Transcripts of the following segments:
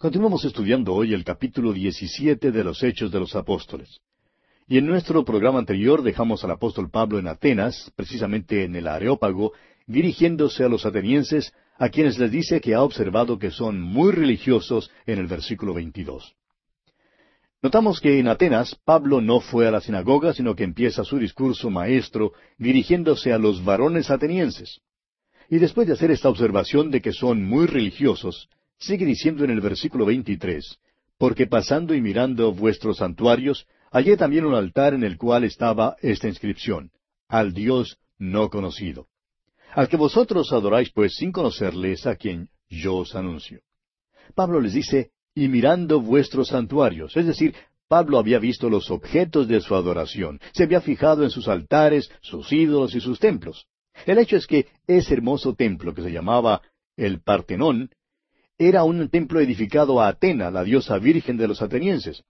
Continuamos estudiando hoy el capítulo 17 de los Hechos de los Apóstoles. Y en nuestro programa anterior dejamos al apóstol Pablo en Atenas, precisamente en el Areópago, dirigiéndose a los atenienses, a quienes les dice que ha observado que son muy religiosos en el versículo 22. Notamos que en Atenas Pablo no fue a la sinagoga, sino que empieza su discurso maestro dirigiéndose a los varones atenienses. Y después de hacer esta observación de que son muy religiosos, sigue diciendo en el versículo 23, porque pasando y mirando vuestros santuarios, hallé también un altar en el cual estaba esta inscripción, al Dios no conocido. Al que vosotros adoráis pues sin conocerles a quien yo os anuncio. Pablo les dice, y mirando vuestros santuarios. Es decir, Pablo había visto los objetos de su adoración, se había fijado en sus altares, sus ídolos y sus templos. El hecho es que ese hermoso templo que se llamaba el Partenón era un templo edificado a Atena, la diosa virgen de los atenienses.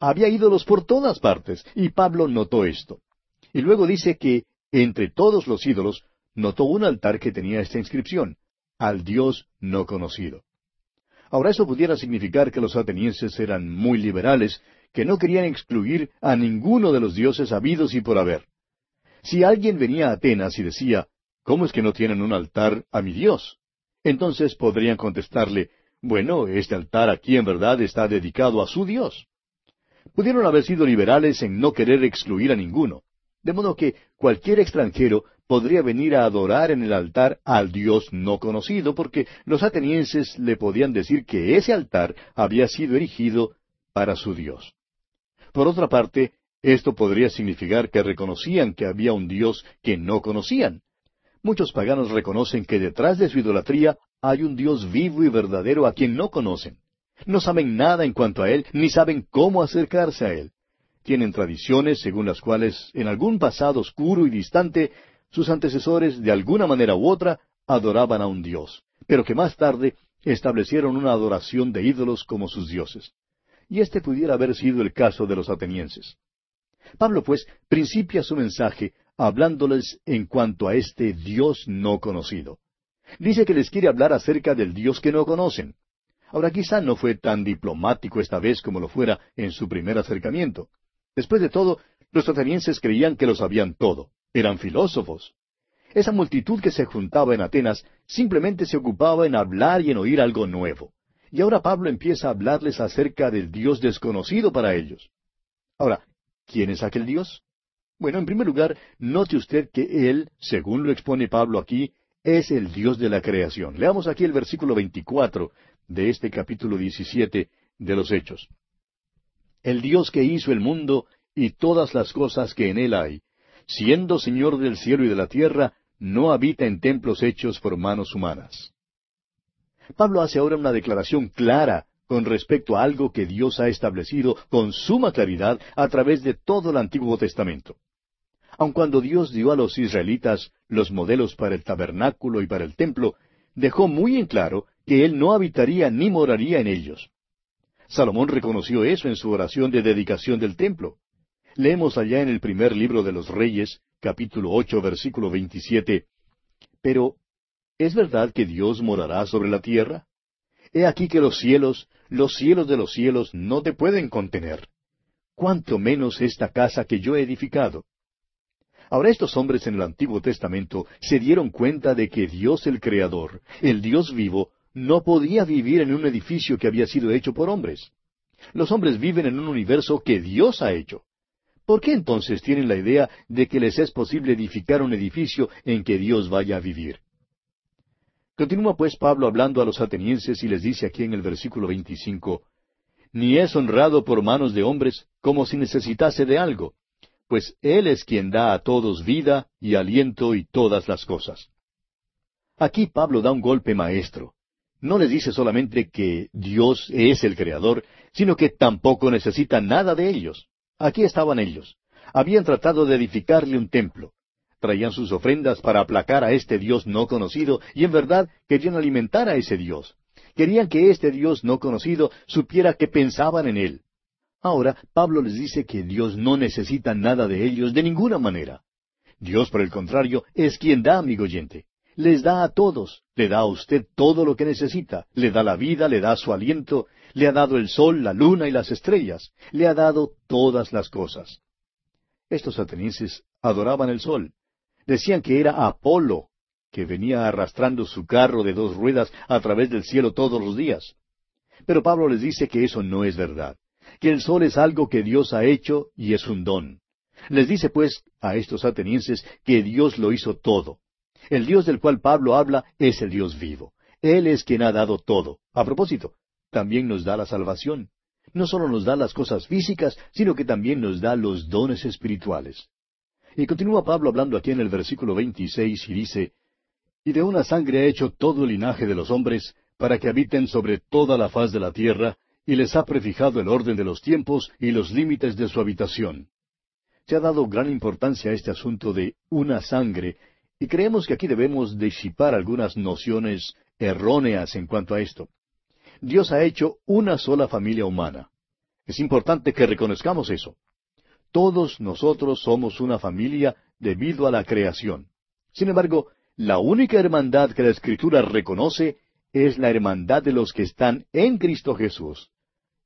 Había ídolos por todas partes, y Pablo notó esto. Y luego dice que entre todos los ídolos notó un altar que tenía esta inscripción, al Dios no conocido. Ahora eso pudiera significar que los atenienses eran muy liberales, que no querían excluir a ninguno de los dioses habidos y por haber. Si alguien venía a Atenas y decía, ¿cómo es que no tienen un altar a mi Dios? Entonces podrían contestarle, bueno, este altar aquí en verdad está dedicado a su Dios. Pudieron haber sido liberales en no querer excluir a ninguno, de modo que cualquier extranjero podría venir a adorar en el altar al Dios no conocido, porque los atenienses le podían decir que ese altar había sido erigido para su Dios. Por otra parte, esto podría significar que reconocían que había un Dios que no conocían. Muchos paganos reconocen que detrás de su idolatría hay un Dios vivo y verdadero a quien no conocen. No saben nada en cuanto a Él, ni saben cómo acercarse a Él. Tienen tradiciones según las cuales en algún pasado oscuro y distante sus antecesores, de alguna manera u otra, adoraban a un Dios, pero que más tarde establecieron una adoración de ídolos como sus dioses. Y este pudiera haber sido el caso de los atenienses. Pablo, pues, principia su mensaje hablándoles en cuanto a este Dios no conocido. Dice que les quiere hablar acerca del Dios que no conocen. Ahora quizá no fue tan diplomático esta vez como lo fuera en su primer acercamiento. Después de todo, los atenienses creían que lo sabían todo. Eran filósofos. Esa multitud que se juntaba en Atenas simplemente se ocupaba en hablar y en oír algo nuevo. Y ahora Pablo empieza a hablarles acerca del Dios desconocido para ellos. Ahora, ¿quién es aquel Dios? Bueno, en primer lugar, note usted que Él, según lo expone Pablo aquí, es el Dios de la creación. Leamos aquí el versículo 24 de este capítulo 17 de los Hechos. El Dios que hizo el mundo y todas las cosas que en él hay, siendo Señor del cielo y de la tierra, no habita en templos hechos por manos humanas. Pablo hace ahora una declaración clara con respecto a algo que Dios ha establecido con suma claridad a través de todo el Antiguo Testamento. Aun cuando Dios dio a los israelitas los modelos para el tabernáculo y para el templo, dejó muy en claro que Él no habitaría ni moraría en ellos. Salomón reconoció eso en su oración de dedicación del templo. Leemos allá en el primer libro de los Reyes, capítulo ocho, versículo veintisiete, Pero, ¿es verdad que Dios morará sobre la tierra? He aquí que los cielos, los cielos de los cielos, no te pueden contener. ¿Cuánto menos esta casa que yo he edificado? Ahora estos hombres en el Antiguo Testamento se dieron cuenta de que Dios el Creador, el Dios vivo, no podía vivir en un edificio que había sido hecho por hombres. Los hombres viven en un universo que Dios ha hecho. ¿Por qué entonces tienen la idea de que les es posible edificar un edificio en que Dios vaya a vivir? Continúa pues Pablo hablando a los atenienses y les dice aquí en el versículo 25, Ni es honrado por manos de hombres como si necesitase de algo, pues Él es quien da a todos vida y aliento y todas las cosas. Aquí Pablo da un golpe maestro. No les dice solamente que Dios es el Creador, sino que tampoco necesita nada de ellos. Aquí estaban ellos. Habían tratado de edificarle un templo. Traían sus ofrendas para aplacar a este Dios no conocido y en verdad querían alimentar a ese Dios. Querían que este Dios no conocido supiera que pensaban en Él. Ahora Pablo les dice que Dios no necesita nada de ellos de ninguna manera. Dios, por el contrario, es quien da, amigo oyente. les da a todos, le da a usted todo lo que necesita, le da la vida, le da su aliento, le ha dado el sol, la luna y las estrellas, le ha dado todas las cosas. Estos atenienses adoraban el sol. Decían que era Apolo, que venía arrastrando su carro de dos ruedas a través del cielo todos los días. Pero Pablo les dice que eso no es verdad, que el sol es algo que Dios ha hecho y es un don. Les dice pues a estos atenienses que Dios lo hizo todo. El Dios del cual Pablo habla es el Dios vivo. Él es quien ha dado todo. A propósito, también nos da la salvación. No solo nos da las cosas físicas, sino que también nos da los dones espirituales. Y continúa Pablo hablando aquí en el versículo 26 y dice, Y de una sangre ha hecho todo el linaje de los hombres, para que habiten sobre toda la faz de la tierra, y les ha prefijado el orden de los tiempos y los límites de su habitación. Se ha dado gran importancia a este asunto de una sangre, y creemos que aquí debemos disipar algunas nociones erróneas en cuanto a esto. Dios ha hecho una sola familia humana. Es importante que reconozcamos eso. Todos nosotros somos una familia debido a la creación. Sin embargo, la única hermandad que la Escritura reconoce es la hermandad de los que están en Cristo Jesús.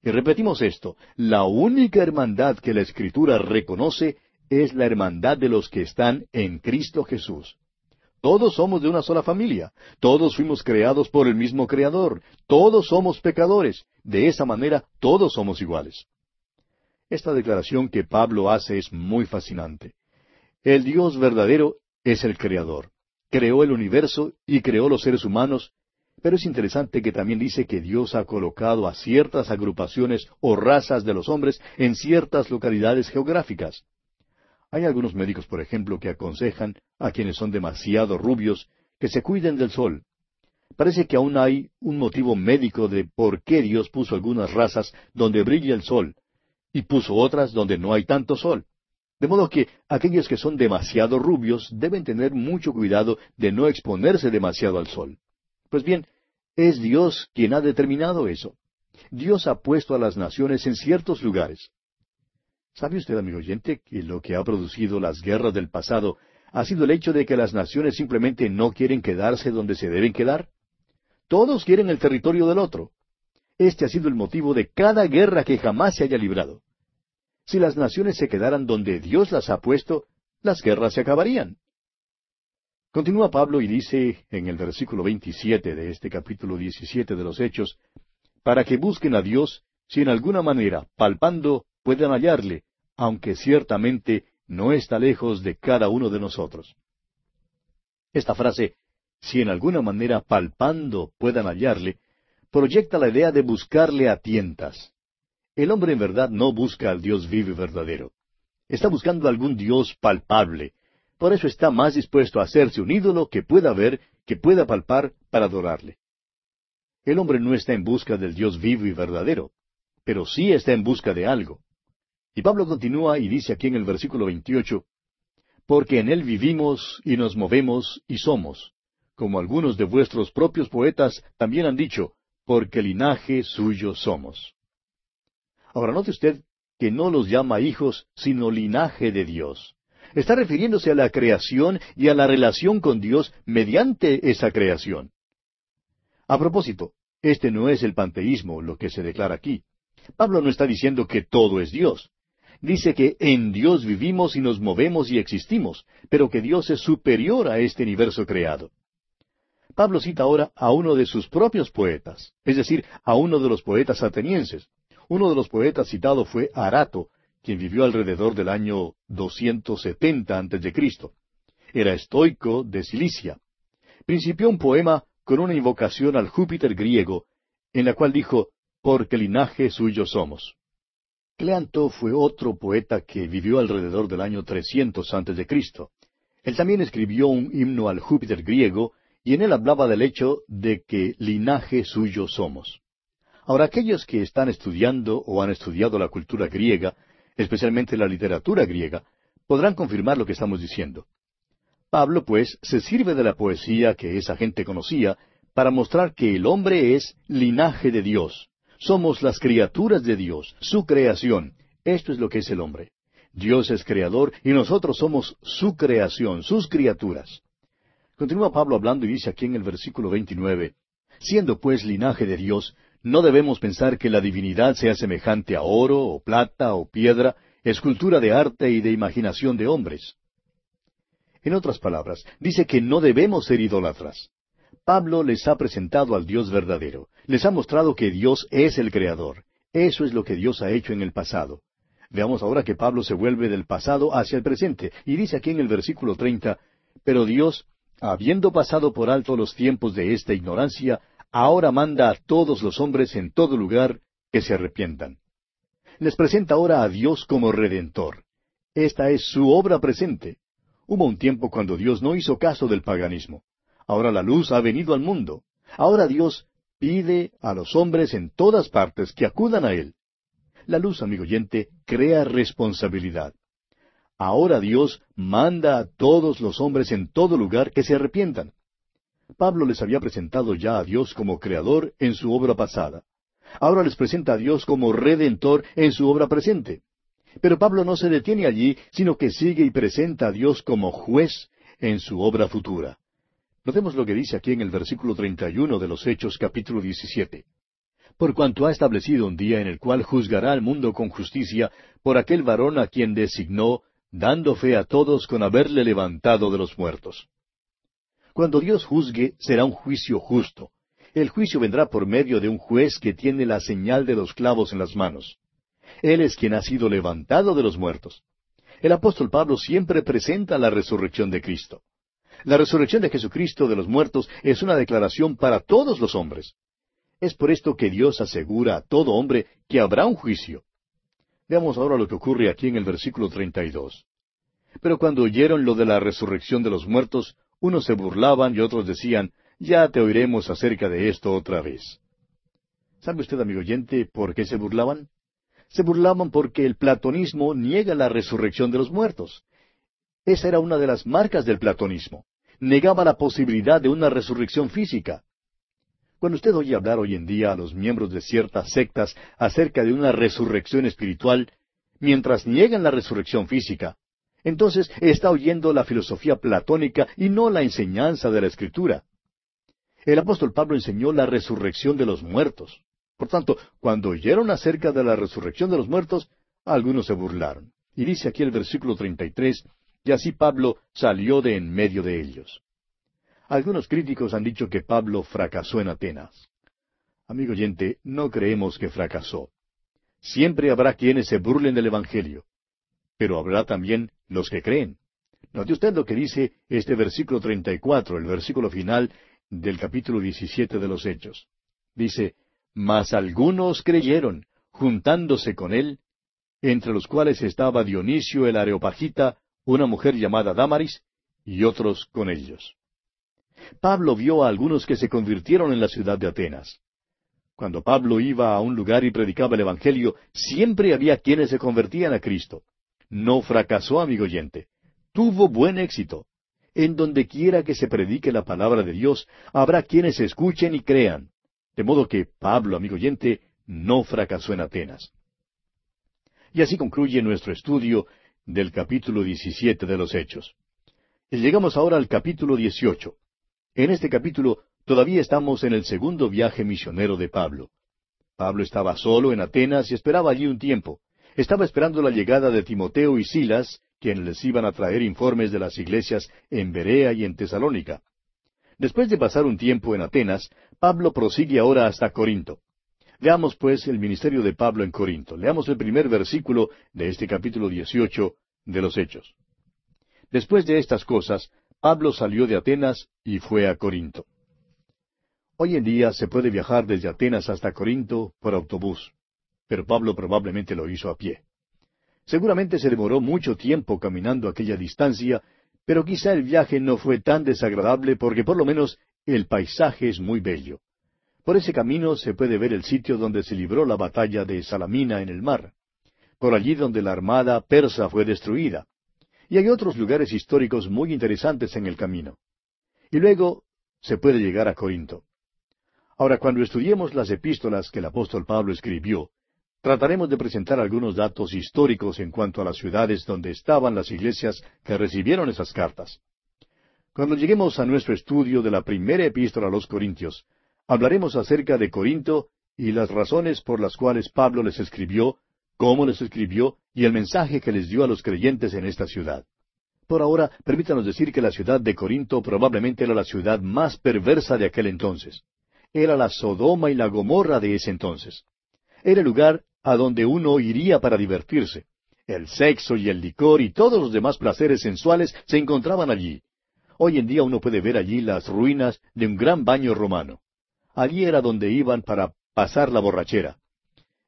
Y repetimos esto, la única hermandad que la Escritura reconoce es la hermandad de los que están en Cristo Jesús. Todos somos de una sola familia, todos fuimos creados por el mismo Creador, todos somos pecadores, de esa manera todos somos iguales. Esta declaración que Pablo hace es muy fascinante. El Dios verdadero es el Creador. Creó el universo y creó los seres humanos pero es interesante que también dice que Dios ha colocado a ciertas agrupaciones o razas de los hombres en ciertas localidades geográficas. Hay algunos médicos, por ejemplo, que aconsejan a quienes son demasiado rubios que se cuiden del sol. Parece que aún hay un motivo médico de por qué Dios puso algunas razas donde brilla el sol y puso otras donde no hay tanto sol. De modo que aquellos que son demasiado rubios deben tener mucho cuidado de no exponerse demasiado al sol. Pues bien, es Dios quien ha determinado eso. Dios ha puesto a las naciones en ciertos lugares. ¿Sabe usted, amigo oyente, que lo que ha producido las guerras del pasado ha sido el hecho de que las naciones simplemente no quieren quedarse donde se deben quedar? Todos quieren el territorio del otro. Este ha sido el motivo de cada guerra que jamás se haya librado. Si las naciones se quedaran donde Dios las ha puesto, las guerras se acabarían. Continúa Pablo y dice en el versículo 27 de este capítulo 17 de los Hechos, para que busquen a Dios, si en alguna manera, palpando, puedan hallarle, aunque ciertamente no está lejos de cada uno de nosotros. Esta frase, si en alguna manera palpando puedan hallarle, proyecta la idea de buscarle a tientas. El hombre en verdad no busca al Dios vivo y verdadero. Está buscando algún Dios palpable, por eso está más dispuesto a hacerse un ídolo que pueda ver, que pueda palpar, para adorarle. El hombre no está en busca del Dios vivo y verdadero, pero sí está en busca de algo. Y Pablo continúa y dice aquí en el versículo 28, Porque en él vivimos y nos movemos y somos, como algunos de vuestros propios poetas también han dicho, porque linaje suyo somos. Ahora note usted que no los llama hijos, sino linaje de Dios. Está refiriéndose a la creación y a la relación con Dios mediante esa creación. A propósito, este no es el panteísmo lo que se declara aquí. Pablo no está diciendo que todo es Dios. Dice que en Dios vivimos y nos movemos y existimos, pero que Dios es superior a este universo creado. Pablo cita ahora a uno de sus propios poetas, es decir, a uno de los poetas atenienses. Uno de los poetas citado fue Arato, quien vivió alrededor del año 270 a.C. Era estoico de Cilicia. Principió un poema con una invocación al Júpiter griego, en la cual dijo, porque linaje suyo somos. Cleanto fue otro poeta que vivió alrededor del año 300 a.C. Él también escribió un himno al Júpiter griego, y en él hablaba del hecho de que linaje suyo somos. Ahora, aquellos que están estudiando o han estudiado la cultura griega especialmente la literatura griega, podrán confirmar lo que estamos diciendo. Pablo, pues, se sirve de la poesía que esa gente conocía para mostrar que el hombre es linaje de Dios. Somos las criaturas de Dios, su creación. Esto es lo que es el hombre. Dios es creador y nosotros somos su creación, sus criaturas. Continúa Pablo hablando y dice aquí en el versículo 29, Siendo pues linaje de Dios, no debemos pensar que la divinidad sea semejante a oro, o plata, o piedra, escultura de arte y de imaginación de hombres. En otras palabras, dice que no debemos ser idólatras. Pablo les ha presentado al Dios verdadero, les ha mostrado que Dios es el Creador. Eso es lo que Dios ha hecho en el pasado. Veamos ahora que Pablo se vuelve del pasado hacia el presente, y dice aquí en el versículo treinta, Pero Dios, habiendo pasado por alto los tiempos de esta ignorancia, ahora manda a todos los hombres en todo lugar que se arrepientan. Les presenta ahora a Dios como redentor. Esta es su obra presente. Hubo un tiempo cuando Dios no hizo caso del paganismo. Ahora la luz ha venido al mundo. Ahora Dios pide a los hombres en todas partes que acudan a Él. La luz, amigo oyente, crea responsabilidad. Ahora Dios manda a todos los hombres en todo lugar que se arrepientan. Pablo les había presentado ya a Dios como creador en su obra pasada. Ahora les presenta a Dios como redentor en su obra presente. Pero Pablo no se detiene allí, sino que sigue y presenta a Dios como juez en su obra futura. Notemos lo que dice aquí en el versículo 31 de los Hechos capítulo 17. Por cuanto ha establecido un día en el cual juzgará al mundo con justicia por aquel varón a quien designó, dando fe a todos con haberle levantado de los muertos. Cuando Dios juzgue, será un juicio justo. El juicio vendrá por medio de un juez que tiene la señal de los clavos en las manos. Él es quien ha sido levantado de los muertos. El apóstol Pablo siempre presenta la resurrección de Cristo. La resurrección de Jesucristo de los muertos es una declaración para todos los hombres. Es por esto que Dios asegura a todo hombre que habrá un juicio. Veamos ahora lo que ocurre aquí en el versículo 32. Pero cuando oyeron lo de la resurrección de los muertos, unos se burlaban y otros decían, ya te oiremos acerca de esto otra vez. ¿Sabe usted, amigo oyente, por qué se burlaban? Se burlaban porque el platonismo niega la resurrección de los muertos. Esa era una de las marcas del platonismo. Negaba la posibilidad de una resurrección física. Cuando usted oye hablar hoy en día a los miembros de ciertas sectas acerca de una resurrección espiritual, mientras niegan la resurrección física, entonces está oyendo la filosofía platónica y no la enseñanza de la Escritura. El apóstol Pablo enseñó la resurrección de los muertos. Por tanto, cuando oyeron acerca de la resurrección de los muertos, algunos se burlaron. Y dice aquí el versículo 33, y así Pablo salió de en medio de ellos. Algunos críticos han dicho que Pablo fracasó en Atenas. Amigo oyente, no creemos que fracasó. Siempre habrá quienes se burlen del Evangelio pero habrá también los que creen. Note usted lo que dice este versículo 34, el versículo final del capítulo 17 de los Hechos. Dice, Mas algunos creyeron, juntándose con él, entre los cuales estaba Dionisio el Areopagita, una mujer llamada Damaris, y otros con ellos. Pablo vio a algunos que se convirtieron en la ciudad de Atenas. Cuando Pablo iba a un lugar y predicaba el Evangelio, siempre había quienes se convertían a Cristo. No fracasó, amigo oyente. Tuvo buen éxito. En donde quiera que se predique la palabra de Dios, habrá quienes escuchen y crean. De modo que Pablo, amigo oyente, no fracasó en Atenas. Y así concluye nuestro estudio del capítulo 17 de los Hechos. Y llegamos ahora al capítulo 18. En este capítulo todavía estamos en el segundo viaje misionero de Pablo. Pablo estaba solo en Atenas y esperaba allí un tiempo estaba esperando la llegada de Timoteo y Silas, quienes les iban a traer informes de las iglesias en Berea y en Tesalónica. Después de pasar un tiempo en Atenas, Pablo prosigue ahora hasta Corinto. Veamos pues el ministerio de Pablo en Corinto. Leamos el primer versículo de este capítulo 18 de los Hechos. Después de estas cosas, Pablo salió de Atenas y fue a Corinto. Hoy en día se puede viajar desde Atenas hasta Corinto por autobús pero Pablo probablemente lo hizo a pie. Seguramente se demoró mucho tiempo caminando aquella distancia, pero quizá el viaje no fue tan desagradable porque por lo menos el paisaje es muy bello. Por ese camino se puede ver el sitio donde se libró la batalla de Salamina en el mar, por allí donde la armada persa fue destruida. Y hay otros lugares históricos muy interesantes en el camino. Y luego se puede llegar a Corinto. Ahora, cuando estudiemos las epístolas que el apóstol Pablo escribió, Trataremos de presentar algunos datos históricos en cuanto a las ciudades donde estaban las iglesias que recibieron esas cartas. Cuando lleguemos a nuestro estudio de la primera epístola a los Corintios, hablaremos acerca de Corinto y las razones por las cuales Pablo les escribió, cómo les escribió y el mensaje que les dio a los creyentes en esta ciudad. Por ahora, permítanos decir que la ciudad de Corinto probablemente era la ciudad más perversa de aquel entonces. Era la Sodoma y la Gomorra de ese entonces. Era el lugar a donde uno iría para divertirse. El sexo y el licor y todos los demás placeres sensuales se encontraban allí. Hoy en día uno puede ver allí las ruinas de un gran baño romano. Allí era donde iban para pasar la borrachera.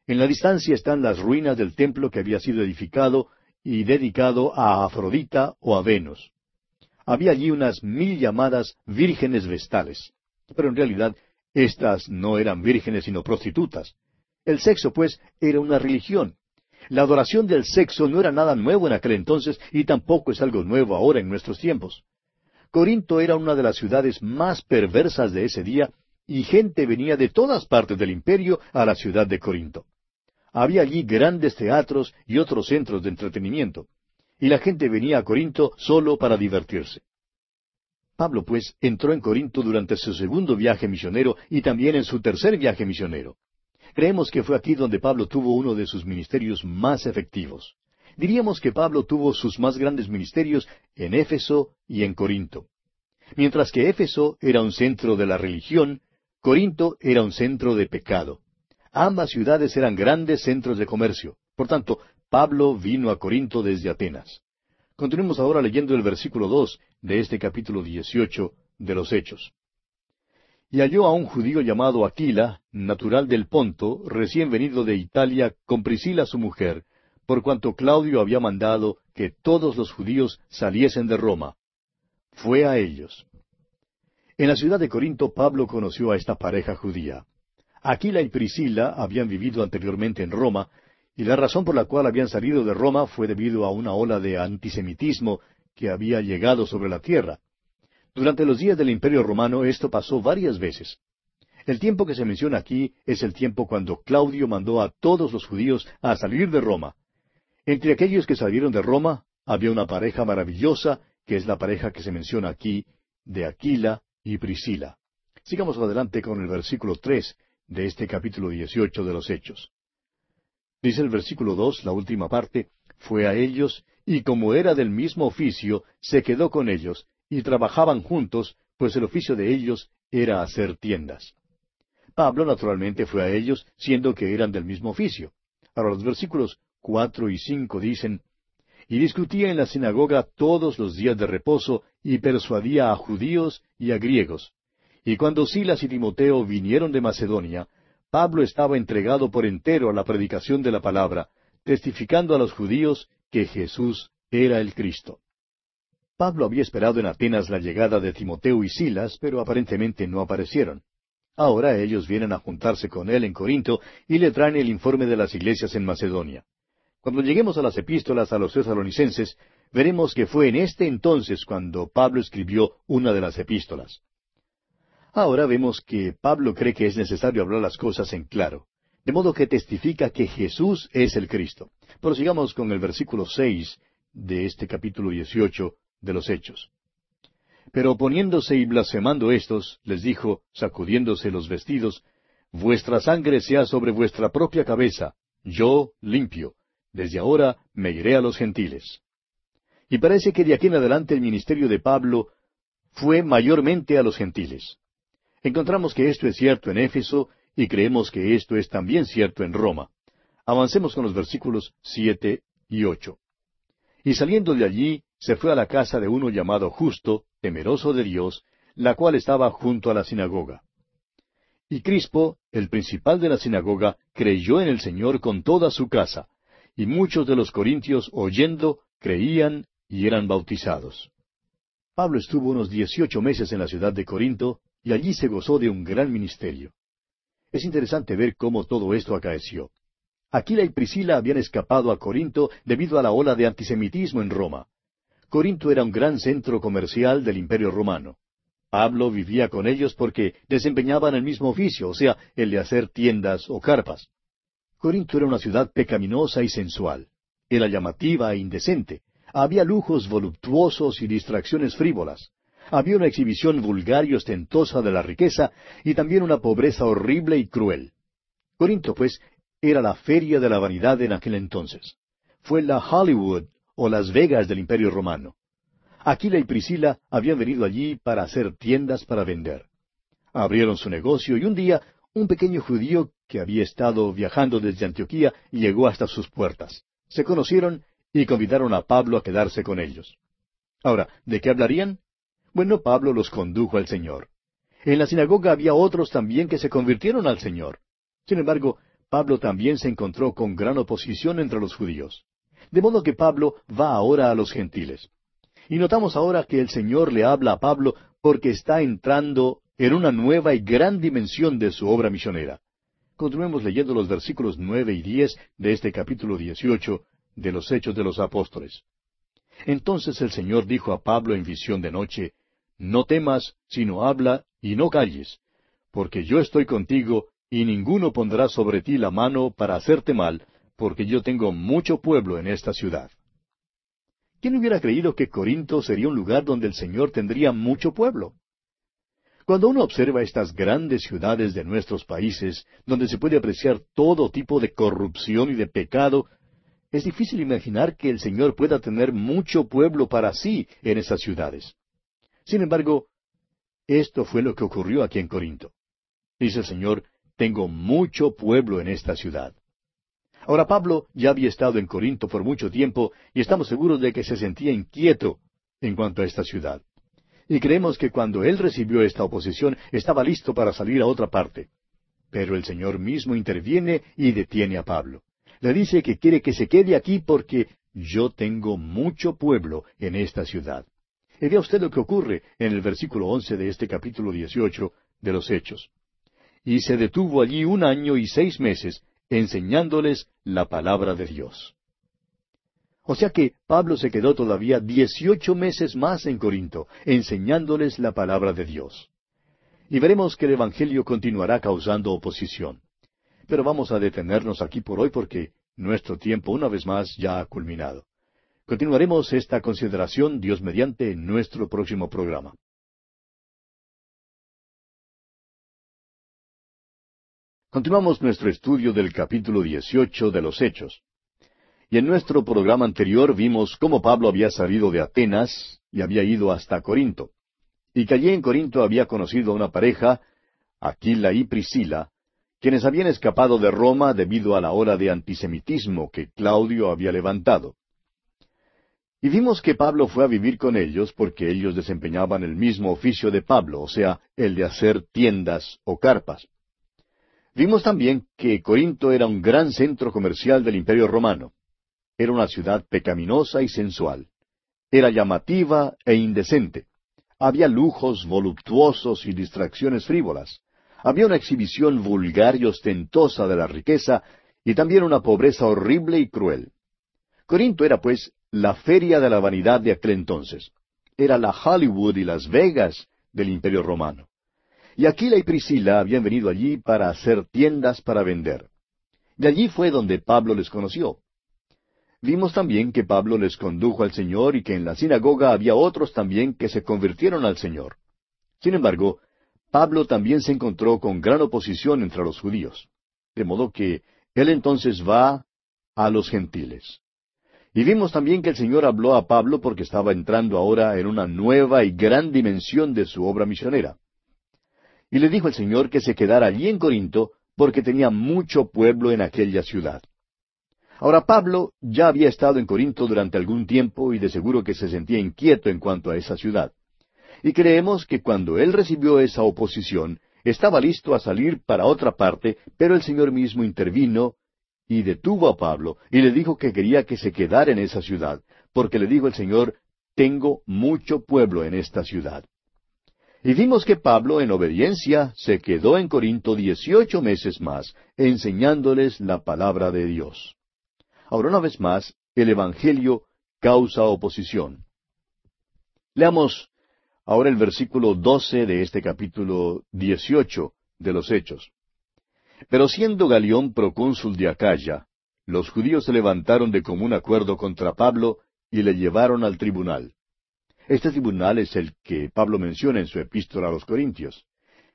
En la distancia están las ruinas del templo que había sido edificado y dedicado a Afrodita o a Venus. Había allí unas mil llamadas vírgenes vestales, pero en realidad estas no eran vírgenes sino prostitutas. El sexo, pues, era una religión. La adoración del sexo no era nada nuevo en aquel entonces y tampoco es algo nuevo ahora en nuestros tiempos. Corinto era una de las ciudades más perversas de ese día y gente venía de todas partes del imperio a la ciudad de Corinto. Había allí grandes teatros y otros centros de entretenimiento, y la gente venía a Corinto solo para divertirse. Pablo, pues, entró en Corinto durante su segundo viaje misionero y también en su tercer viaje misionero. Creemos que fue aquí donde Pablo tuvo uno de sus ministerios más efectivos. Diríamos que Pablo tuvo sus más grandes ministerios en Éfeso y en Corinto. Mientras que Éfeso era un centro de la religión, Corinto era un centro de pecado. Ambas ciudades eran grandes centros de comercio. Por tanto, Pablo vino a Corinto desde Atenas. Continuemos ahora leyendo el versículo dos de este capítulo dieciocho de los Hechos. Y halló a un judío llamado Aquila, natural del Ponto, recién venido de Italia, con Priscila su mujer, por cuanto Claudio había mandado que todos los judíos saliesen de Roma. Fue a ellos. En la ciudad de Corinto Pablo conoció a esta pareja judía. Aquila y Priscila habían vivido anteriormente en Roma, y la razón por la cual habían salido de Roma fue debido a una ola de antisemitismo que había llegado sobre la tierra. Durante los días del Imperio Romano esto pasó varias veces. El tiempo que se menciona aquí es el tiempo cuando Claudio mandó a todos los judíos a salir de Roma. Entre aquellos que salieron de Roma había una pareja maravillosa, que es la pareja que se menciona aquí, de Aquila y Priscila. Sigamos adelante con el versículo tres de este capítulo dieciocho de los Hechos. Dice el versículo dos, la última parte, fue a ellos, y como era del mismo oficio, se quedó con ellos, y trabajaban juntos, pues el oficio de ellos era hacer tiendas. Pablo naturalmente fue a ellos, siendo que eran del mismo oficio. Ahora los versículos cuatro y cinco dicen, y discutía en la sinagoga todos los días de reposo, y persuadía a judíos y a griegos. Y cuando Silas y Timoteo vinieron de Macedonia, Pablo estaba entregado por entero a la predicación de la palabra, testificando a los judíos que Jesús era el Cristo. Pablo había esperado en Atenas la llegada de Timoteo y Silas, pero aparentemente no aparecieron. Ahora ellos vienen a juntarse con él en Corinto y le traen el informe de las iglesias en Macedonia. Cuando lleguemos a las epístolas a los tesalonicenses, veremos que fue en este entonces cuando Pablo escribió una de las epístolas. Ahora vemos que Pablo cree que es necesario hablar las cosas en claro, de modo que testifica que Jesús es el Cristo. Prosigamos con el versículo seis de este capítulo dieciocho de los Hechos. Pero poniéndose y blasfemando éstos, les dijo, sacudiéndose los vestidos, Vuestra sangre sea sobre vuestra propia cabeza, yo limpio, desde ahora me iré a los gentiles. Y parece que de aquí en adelante el ministerio de Pablo fue mayormente a los gentiles. Encontramos que esto es cierto en Éfeso y creemos que esto es también cierto en Roma. Avancemos con los versículos siete y ocho. Y saliendo de allí, se fue a la casa de uno llamado Justo, temeroso de Dios, la cual estaba junto a la sinagoga. Y Crispo, el principal de la sinagoga, creyó en el Señor con toda su casa, y muchos de los corintios oyendo creían y eran bautizados. Pablo estuvo unos dieciocho meses en la ciudad de Corinto, y allí se gozó de un gran ministerio. Es interesante ver cómo todo esto acaeció. Aquila y Priscila habían escapado a Corinto debido a la ola de antisemitismo en Roma. Corinto era un gran centro comercial del Imperio romano. Pablo vivía con ellos porque desempeñaban el mismo oficio, o sea, el de hacer tiendas o carpas. Corinto era una ciudad pecaminosa y sensual. Era llamativa e indecente. Había lujos voluptuosos y distracciones frívolas. Había una exhibición vulgar y ostentosa de la riqueza y también una pobreza horrible y cruel. Corinto, pues, era la feria de la vanidad en aquel entonces. Fue la Hollywood o Las Vegas del Imperio Romano. Aquila y Priscila habían venido allí para hacer tiendas para vender. Abrieron su negocio y un día un pequeño judío que había estado viajando desde Antioquía llegó hasta sus puertas. Se conocieron y convidaron a Pablo a quedarse con ellos. Ahora, ¿de qué hablarían? Bueno, Pablo los condujo al Señor. En la sinagoga había otros también que se convirtieron al Señor. Sin embargo, Pablo también se encontró con gran oposición entre los judíos. De modo que Pablo va ahora a los gentiles. Y notamos ahora que el Señor le habla a Pablo porque está entrando en una nueva y gran dimensión de su obra misionera. Continuemos leyendo los versículos nueve y diez de este capítulo dieciocho de los Hechos de los Apóstoles. Entonces el Señor dijo a Pablo en visión de noche, No temas, sino habla y no calles, porque yo estoy contigo, y ninguno pondrá sobre ti la mano para hacerte mal, porque yo tengo mucho pueblo en esta ciudad. ¿Quién hubiera creído que Corinto sería un lugar donde el Señor tendría mucho pueblo? Cuando uno observa estas grandes ciudades de nuestros países, donde se puede apreciar todo tipo de corrupción y de pecado, es difícil imaginar que el Señor pueda tener mucho pueblo para sí en esas ciudades. Sin embargo, esto fue lo que ocurrió aquí en Corinto. Dice el Señor, tengo mucho pueblo en esta ciudad. Ahora Pablo ya había estado en Corinto por mucho tiempo y estamos seguros de que se sentía inquieto en cuanto a esta ciudad. Y creemos que cuando él recibió esta oposición estaba listo para salir a otra parte. Pero el Señor mismo interviene y detiene a Pablo. Le dice que quiere que se quede aquí porque yo tengo mucho pueblo en esta ciudad. Y vea usted lo que ocurre en el versículo once de este capítulo dieciocho de los Hechos. Y se detuvo allí un año y seis meses, enseñándoles la palabra de Dios. O sea que Pablo se quedó todavía dieciocho meses más en Corinto, enseñándoles la palabra de Dios. Y veremos que el Evangelio continuará causando oposición. Pero vamos a detenernos aquí por hoy porque nuestro tiempo una vez más ya ha culminado. Continuaremos esta consideración, Dios mediante, en nuestro próximo programa. Continuamos nuestro estudio del capítulo 18 de los Hechos. Y en nuestro programa anterior vimos cómo Pablo había salido de Atenas y había ido hasta Corinto. Y que allí en Corinto había conocido a una pareja, Aquila y Priscila, quienes habían escapado de Roma debido a la ola de antisemitismo que Claudio había levantado. Y vimos que Pablo fue a vivir con ellos porque ellos desempeñaban el mismo oficio de Pablo, o sea, el de hacer tiendas o carpas. Vimos también que Corinto era un gran centro comercial del Imperio romano. Era una ciudad pecaminosa y sensual. Era llamativa e indecente. Había lujos voluptuosos y distracciones frívolas. Había una exhibición vulgar y ostentosa de la riqueza y también una pobreza horrible y cruel. Corinto era, pues, la feria de la vanidad de aquel entonces. Era la Hollywood y Las Vegas del Imperio romano. Y Aquila y Priscila habían venido allí para hacer tiendas para vender. Y allí fue donde Pablo les conoció. Vimos también que Pablo les condujo al Señor y que en la sinagoga había otros también que se convirtieron al Señor. Sin embargo, Pablo también se encontró con gran oposición entre los judíos. De modo que él entonces va a los gentiles. Y vimos también que el Señor habló a Pablo porque estaba entrando ahora en una nueva y gran dimensión de su obra misionera. Y le dijo el Señor que se quedara allí en Corinto, porque tenía mucho pueblo en aquella ciudad. Ahora Pablo ya había estado en Corinto durante algún tiempo y de seguro que se sentía inquieto en cuanto a esa ciudad. Y creemos que cuando él recibió esa oposición, estaba listo a salir para otra parte, pero el Señor mismo intervino y detuvo a Pablo y le dijo que quería que se quedara en esa ciudad, porque le dijo el Señor, tengo mucho pueblo en esta ciudad. Y vimos que Pablo, en obediencia, se quedó en Corinto dieciocho meses más, enseñándoles la palabra de Dios. Ahora, una vez más, el Evangelio causa oposición. Leamos ahora el versículo doce de este capítulo dieciocho de los Hechos. Pero siendo Galión procónsul de Acaya, los judíos se levantaron de común acuerdo contra Pablo y le llevaron al tribunal. Este tribunal es el que Pablo menciona en su epístola a los Corintios.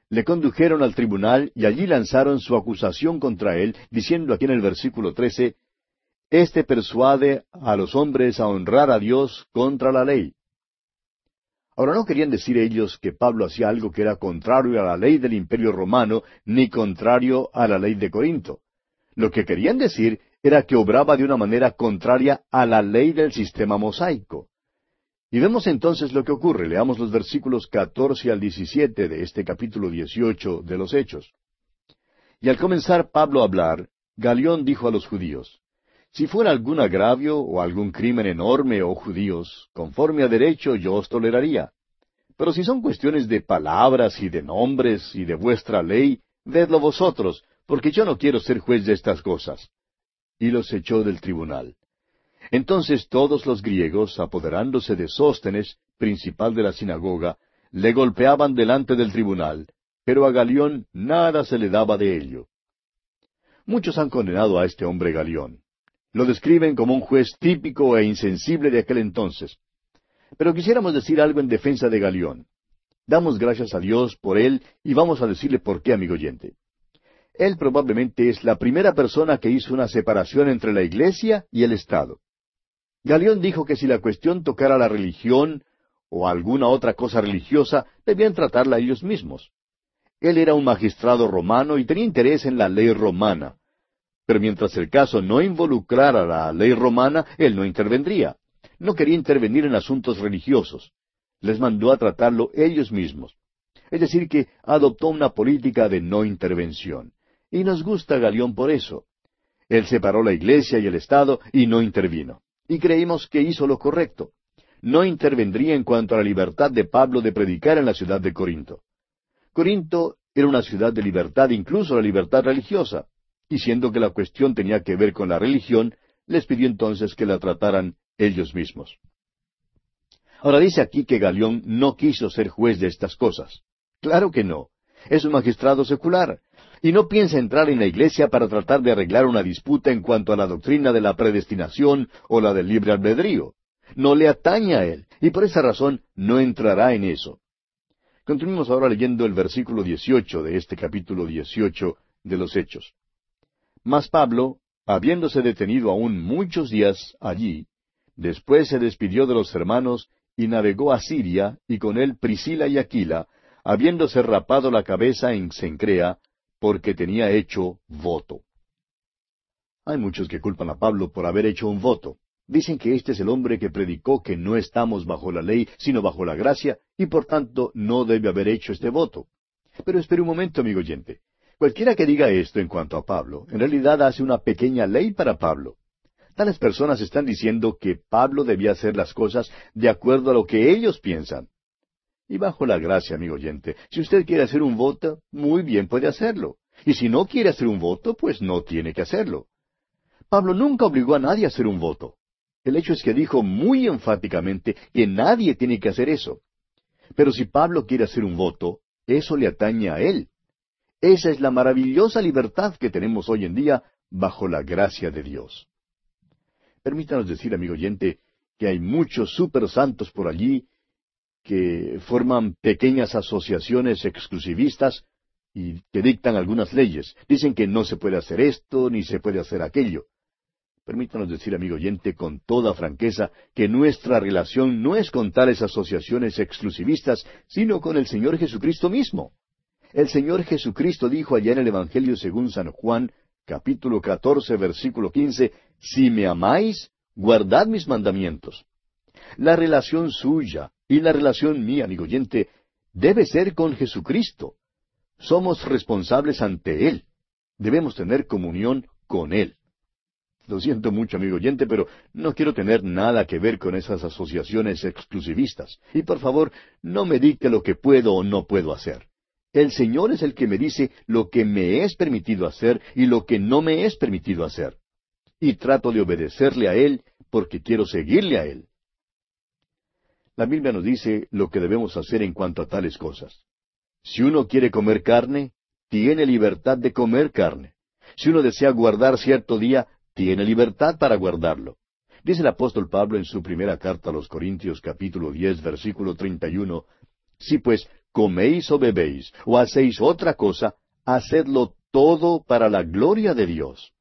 Le condujeron al tribunal y allí lanzaron su acusación contra él, diciendo aquí en el versículo trece, Este persuade a los hombres a honrar a Dios contra la ley. Ahora no querían decir ellos que Pablo hacía algo que era contrario a la ley del imperio romano, ni contrario a la ley de Corinto. Lo que querían decir era que obraba de una manera contraria a la ley del sistema mosaico. Y vemos entonces lo que ocurre. Leamos los versículos catorce al diecisiete de este capítulo dieciocho de los Hechos. Y al comenzar Pablo a hablar, Galión dijo a los judíos, Si fuera algún agravio o algún crimen enorme, oh judíos, conforme a derecho yo os toleraría. Pero si son cuestiones de palabras y de nombres y de vuestra ley, vedlo vosotros, porque yo no quiero ser juez de estas cosas. Y los echó del tribunal. Entonces todos los griegos, apoderándose de Sóstenes, principal de la sinagoga, le golpeaban delante del tribunal, pero a Galión nada se le daba de ello. Muchos han condenado a este hombre Galión. Lo describen como un juez típico e insensible de aquel entonces. Pero quisiéramos decir algo en defensa de Galión. Damos gracias a Dios por él y vamos a decirle por qué, amigo oyente. Él probablemente es la primera persona que hizo una separación entre la Iglesia y el Estado. Galión dijo que si la cuestión tocara la religión o alguna otra cosa religiosa, debían tratarla ellos mismos. Él era un magistrado romano y tenía interés en la ley romana. Pero mientras el caso no involucrara la ley romana, él no intervendría. No quería intervenir en asuntos religiosos. Les mandó a tratarlo ellos mismos. Es decir, que adoptó una política de no intervención. Y nos gusta Galión por eso. Él separó la iglesia y el Estado y no intervino. Y creímos que hizo lo correcto. No intervendría en cuanto a la libertad de Pablo de predicar en la ciudad de Corinto. Corinto era una ciudad de libertad, incluso la libertad religiosa. Y siendo que la cuestión tenía que ver con la religión, les pidió entonces que la trataran ellos mismos. Ahora dice aquí que Galión no quiso ser juez de estas cosas. Claro que no. Es un magistrado secular y no piensa entrar en la iglesia para tratar de arreglar una disputa en cuanto a la doctrina de la predestinación o la del libre albedrío. No le atañe a él, y por esa razón no entrará en eso. Continuemos ahora leyendo el versículo dieciocho de este capítulo dieciocho de los Hechos. Mas Pablo, habiéndose detenido aún muchos días allí, después se despidió de los hermanos y navegó a Siria, y con él Priscila y Aquila, habiéndose rapado la cabeza en Cencrea, porque tenía hecho voto. Hay muchos que culpan a Pablo por haber hecho un voto. Dicen que este es el hombre que predicó que no estamos bajo la ley, sino bajo la gracia, y por tanto no debe haber hecho este voto. Pero espere un momento, amigo oyente. Cualquiera que diga esto en cuanto a Pablo, en realidad hace una pequeña ley para Pablo. Tales personas están diciendo que Pablo debía hacer las cosas de acuerdo a lo que ellos piensan. Y bajo la gracia, amigo oyente, si usted quiere hacer un voto, muy bien puede hacerlo. Y si no quiere hacer un voto, pues no tiene que hacerlo. Pablo nunca obligó a nadie a hacer un voto. El hecho es que dijo muy enfáticamente que nadie tiene que hacer eso. Pero si Pablo quiere hacer un voto, eso le atañe a él. Esa es la maravillosa libertad que tenemos hoy en día bajo la gracia de Dios. Permítanos decir, amigo oyente, que hay muchos super santos por allí que forman pequeñas asociaciones exclusivistas y que dictan algunas leyes. Dicen que no se puede hacer esto ni se puede hacer aquello. Permítanos decir, amigo oyente, con toda franqueza, que nuestra relación no es con tales asociaciones exclusivistas, sino con el Señor Jesucristo mismo. El Señor Jesucristo dijo allá en el Evangelio según San Juan, capítulo catorce, versículo quince, Si me amáis, guardad mis mandamientos. La relación suya y la relación mía, amigo oyente, debe ser con Jesucristo. Somos responsables ante Él. Debemos tener comunión con Él. Lo siento mucho, amigo oyente, pero no quiero tener nada que ver con esas asociaciones exclusivistas. Y por favor, no me dicte lo que puedo o no puedo hacer. El Señor es el que me dice lo que me es permitido hacer y lo que no me es permitido hacer. Y trato de obedecerle a Él porque quiero seguirle a Él. La Biblia nos dice lo que debemos hacer en cuanto a tales cosas. Si uno quiere comer carne, tiene libertad de comer carne. Si uno desea guardar cierto día, tiene libertad para guardarlo. Dice el apóstol Pablo en su primera carta a los Corintios capítulo diez versículo treinta y uno, Si pues coméis o bebéis o hacéis otra cosa, hacedlo todo para la gloria de Dios.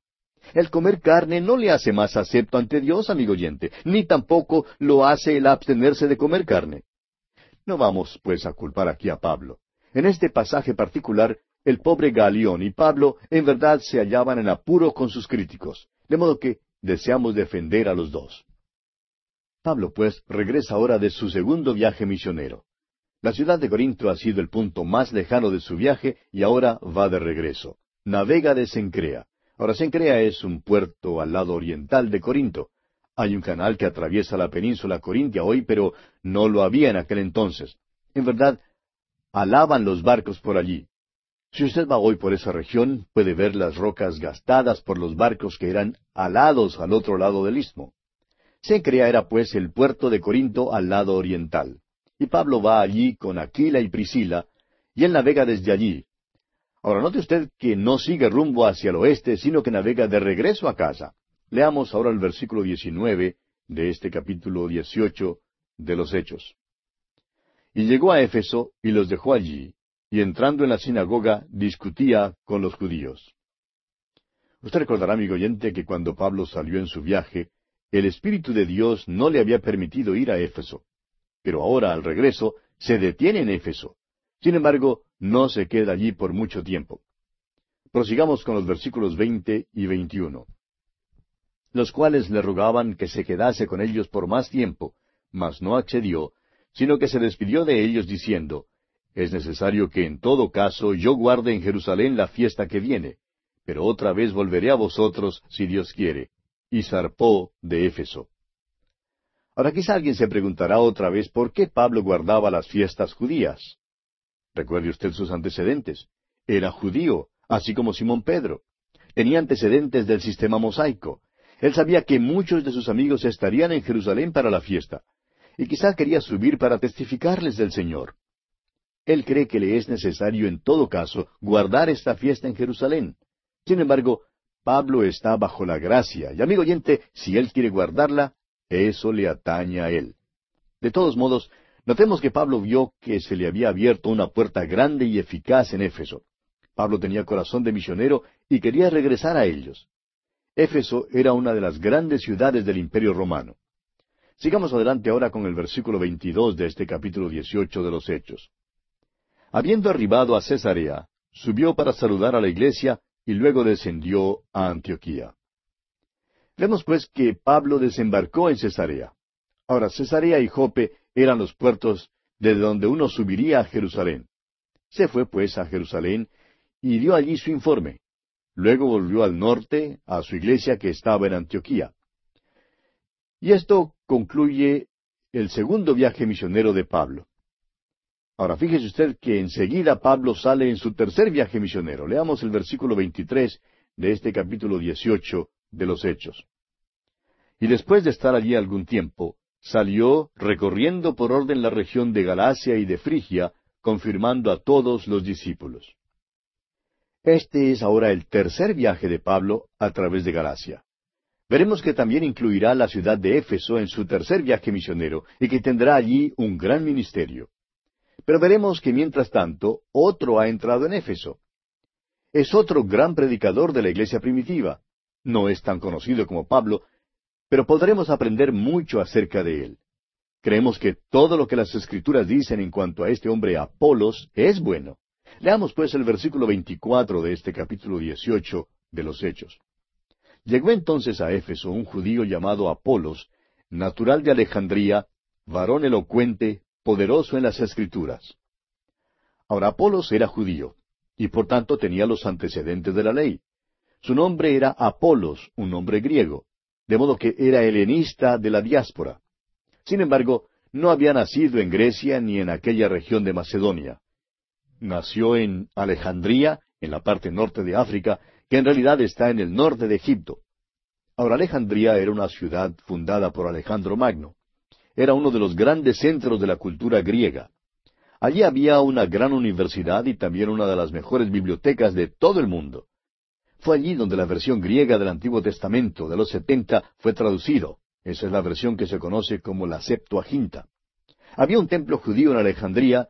El comer carne no le hace más acepto ante Dios, amigo oyente, ni tampoco lo hace el abstenerse de comer carne. No vamos, pues, a culpar aquí a Pablo. En este pasaje particular, el pobre Galión y Pablo en verdad se hallaban en apuro con sus críticos, de modo que deseamos defender a los dos. Pablo, pues, regresa ahora de su segundo viaje misionero. La ciudad de Corinto ha sido el punto más lejano de su viaje y ahora va de regreso. Navega de Sencrea. Ahora Sencrea es un puerto al lado oriental de Corinto. Hay un canal que atraviesa la península corintia hoy, pero no lo había en aquel entonces. En verdad, alaban los barcos por allí. Si usted va hoy por esa región, puede ver las rocas gastadas por los barcos que eran alados al otro lado del istmo. Sencrea era pues el puerto de Corinto al lado oriental. Y Pablo va allí con Aquila y Priscila, y él navega desde allí. Ahora note usted que no sigue rumbo hacia el oeste, sino que navega de regreso a casa. Leamos ahora el versículo 19 de este capítulo 18 de los Hechos. Y llegó a Éfeso y los dejó allí, y entrando en la sinagoga discutía con los judíos. Usted recordará, amigo oyente, que cuando Pablo salió en su viaje, el Espíritu de Dios no le había permitido ir a Éfeso. Pero ahora, al regreso, se detiene en Éfeso. Sin embargo, no se queda allí por mucho tiempo. Prosigamos con los versículos veinte y veintiuno. Los cuales le rogaban que se quedase con ellos por más tiempo, mas no accedió, sino que se despidió de ellos diciendo, es necesario que en todo caso yo guarde en Jerusalén la fiesta que viene, pero otra vez volveré a vosotros si Dios quiere. Y zarpó de Éfeso. Ahora quizá alguien se preguntará otra vez por qué Pablo guardaba las fiestas judías. Recuerde usted sus antecedentes. Era judío, así como Simón Pedro. Tenía antecedentes del sistema mosaico. Él sabía que muchos de sus amigos estarían en Jerusalén para la fiesta. Y quizá quería subir para testificarles del Señor. Él cree que le es necesario en todo caso guardar esta fiesta en Jerusalén. Sin embargo, Pablo está bajo la gracia, y amigo oyente, si él quiere guardarla, eso le atañe a él. De todos modos, notemos que Pablo vio que se le había abierto una puerta grande y eficaz en Éfeso. Pablo tenía corazón de misionero y quería regresar a ellos. Éfeso era una de las grandes ciudades del Imperio romano. Sigamos adelante ahora con el versículo 22 de este capítulo 18 de los Hechos. Habiendo arribado a Cesarea, subió para saludar a la iglesia y luego descendió a Antioquía. Vemos pues que Pablo desembarcó en Cesarea. Ahora, Cesarea y Jope eran los puertos de donde uno subiría a Jerusalén. Se fue pues a Jerusalén y dio allí su informe. Luego volvió al norte, a su iglesia que estaba en Antioquía. Y esto concluye el segundo viaje misionero de Pablo. Ahora fíjese usted que enseguida Pablo sale en su tercer viaje misionero. Leamos el versículo 23 de este capítulo 18 de los Hechos. Y después de estar allí algún tiempo, salió recorriendo por orden la región de Galacia y de Frigia, confirmando a todos los discípulos. Este es ahora el tercer viaje de Pablo a través de Galacia. Veremos que también incluirá la ciudad de Éfeso en su tercer viaje misionero y que tendrá allí un gran ministerio. Pero veremos que mientras tanto otro ha entrado en Éfeso. Es otro gran predicador de la iglesia primitiva. No es tan conocido como Pablo, pero podremos aprender mucho acerca de él. Creemos que todo lo que las escrituras dicen en cuanto a este hombre Apolos es bueno. Leamos pues el versículo 24 de este capítulo 18 de los Hechos. Llegó entonces a Éfeso un judío llamado Apolos, natural de Alejandría, varón elocuente, poderoso en las Escrituras. Ahora Apolos era judío, y por tanto tenía los antecedentes de la ley. Su nombre era Apolos, un nombre griego, de modo que era helenista de la diáspora. Sin embargo, no había nacido en Grecia ni en aquella región de Macedonia. Nació en Alejandría, en la parte norte de África, que en realidad está en el norte de Egipto. Ahora Alejandría era una ciudad fundada por Alejandro Magno era uno de los grandes centros de la cultura griega. Allí había una gran universidad y también una de las mejores bibliotecas de todo el mundo. Fue allí donde la versión griega del Antiguo Testamento de los setenta fue traducido, Esa es la versión que se conoce como la Septuaginta. Había un templo judío en Alejandría,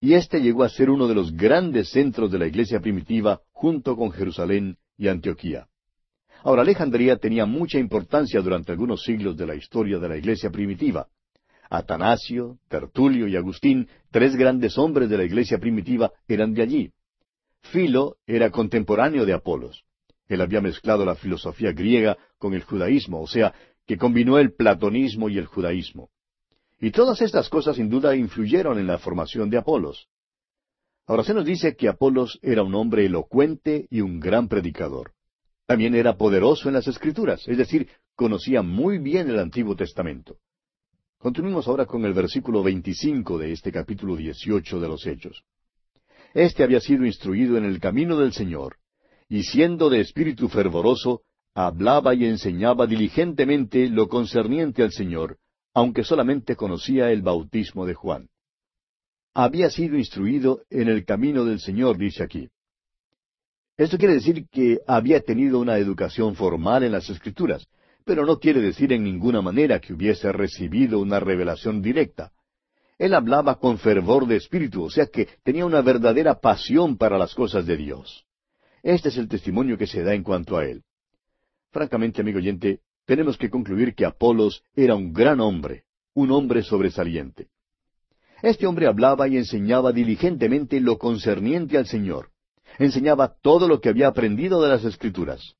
y este llegó a ser uno de los grandes centros de la iglesia primitiva junto con Jerusalén y Antioquía. Ahora, Alejandría tenía mucha importancia durante algunos siglos de la historia de la iglesia primitiva. Atanasio, Tertulio y Agustín, tres grandes hombres de la iglesia primitiva, eran de allí. Filo era contemporáneo de Apolos. Él había mezclado la filosofía griega con el judaísmo, o sea, que combinó el platonismo y el judaísmo. Y todas estas cosas sin duda influyeron en la formación de Apolos. Ahora se nos dice que Apolos era un hombre elocuente y un gran predicador. También era poderoso en las escrituras, es decir, conocía muy bien el Antiguo Testamento. Continuemos ahora con el versículo 25 de este capítulo 18 de los Hechos. Este había sido instruido en el camino del Señor, y siendo de espíritu fervoroso, hablaba y enseñaba diligentemente lo concerniente al Señor, aunque solamente conocía el bautismo de Juan. Había sido instruido en el camino del Señor, dice aquí. Esto quiere decir que había tenido una educación formal en las Escrituras, pero no quiere decir en ninguna manera que hubiese recibido una revelación directa. Él hablaba con fervor de espíritu, o sea que tenía una verdadera pasión para las cosas de Dios. Este es el testimonio que se da en cuanto a él. Francamente, amigo oyente, tenemos que concluir que Apolos era un gran hombre, un hombre sobresaliente. Este hombre hablaba y enseñaba diligentemente lo concerniente al Señor. Enseñaba todo lo que había aprendido de las Escrituras.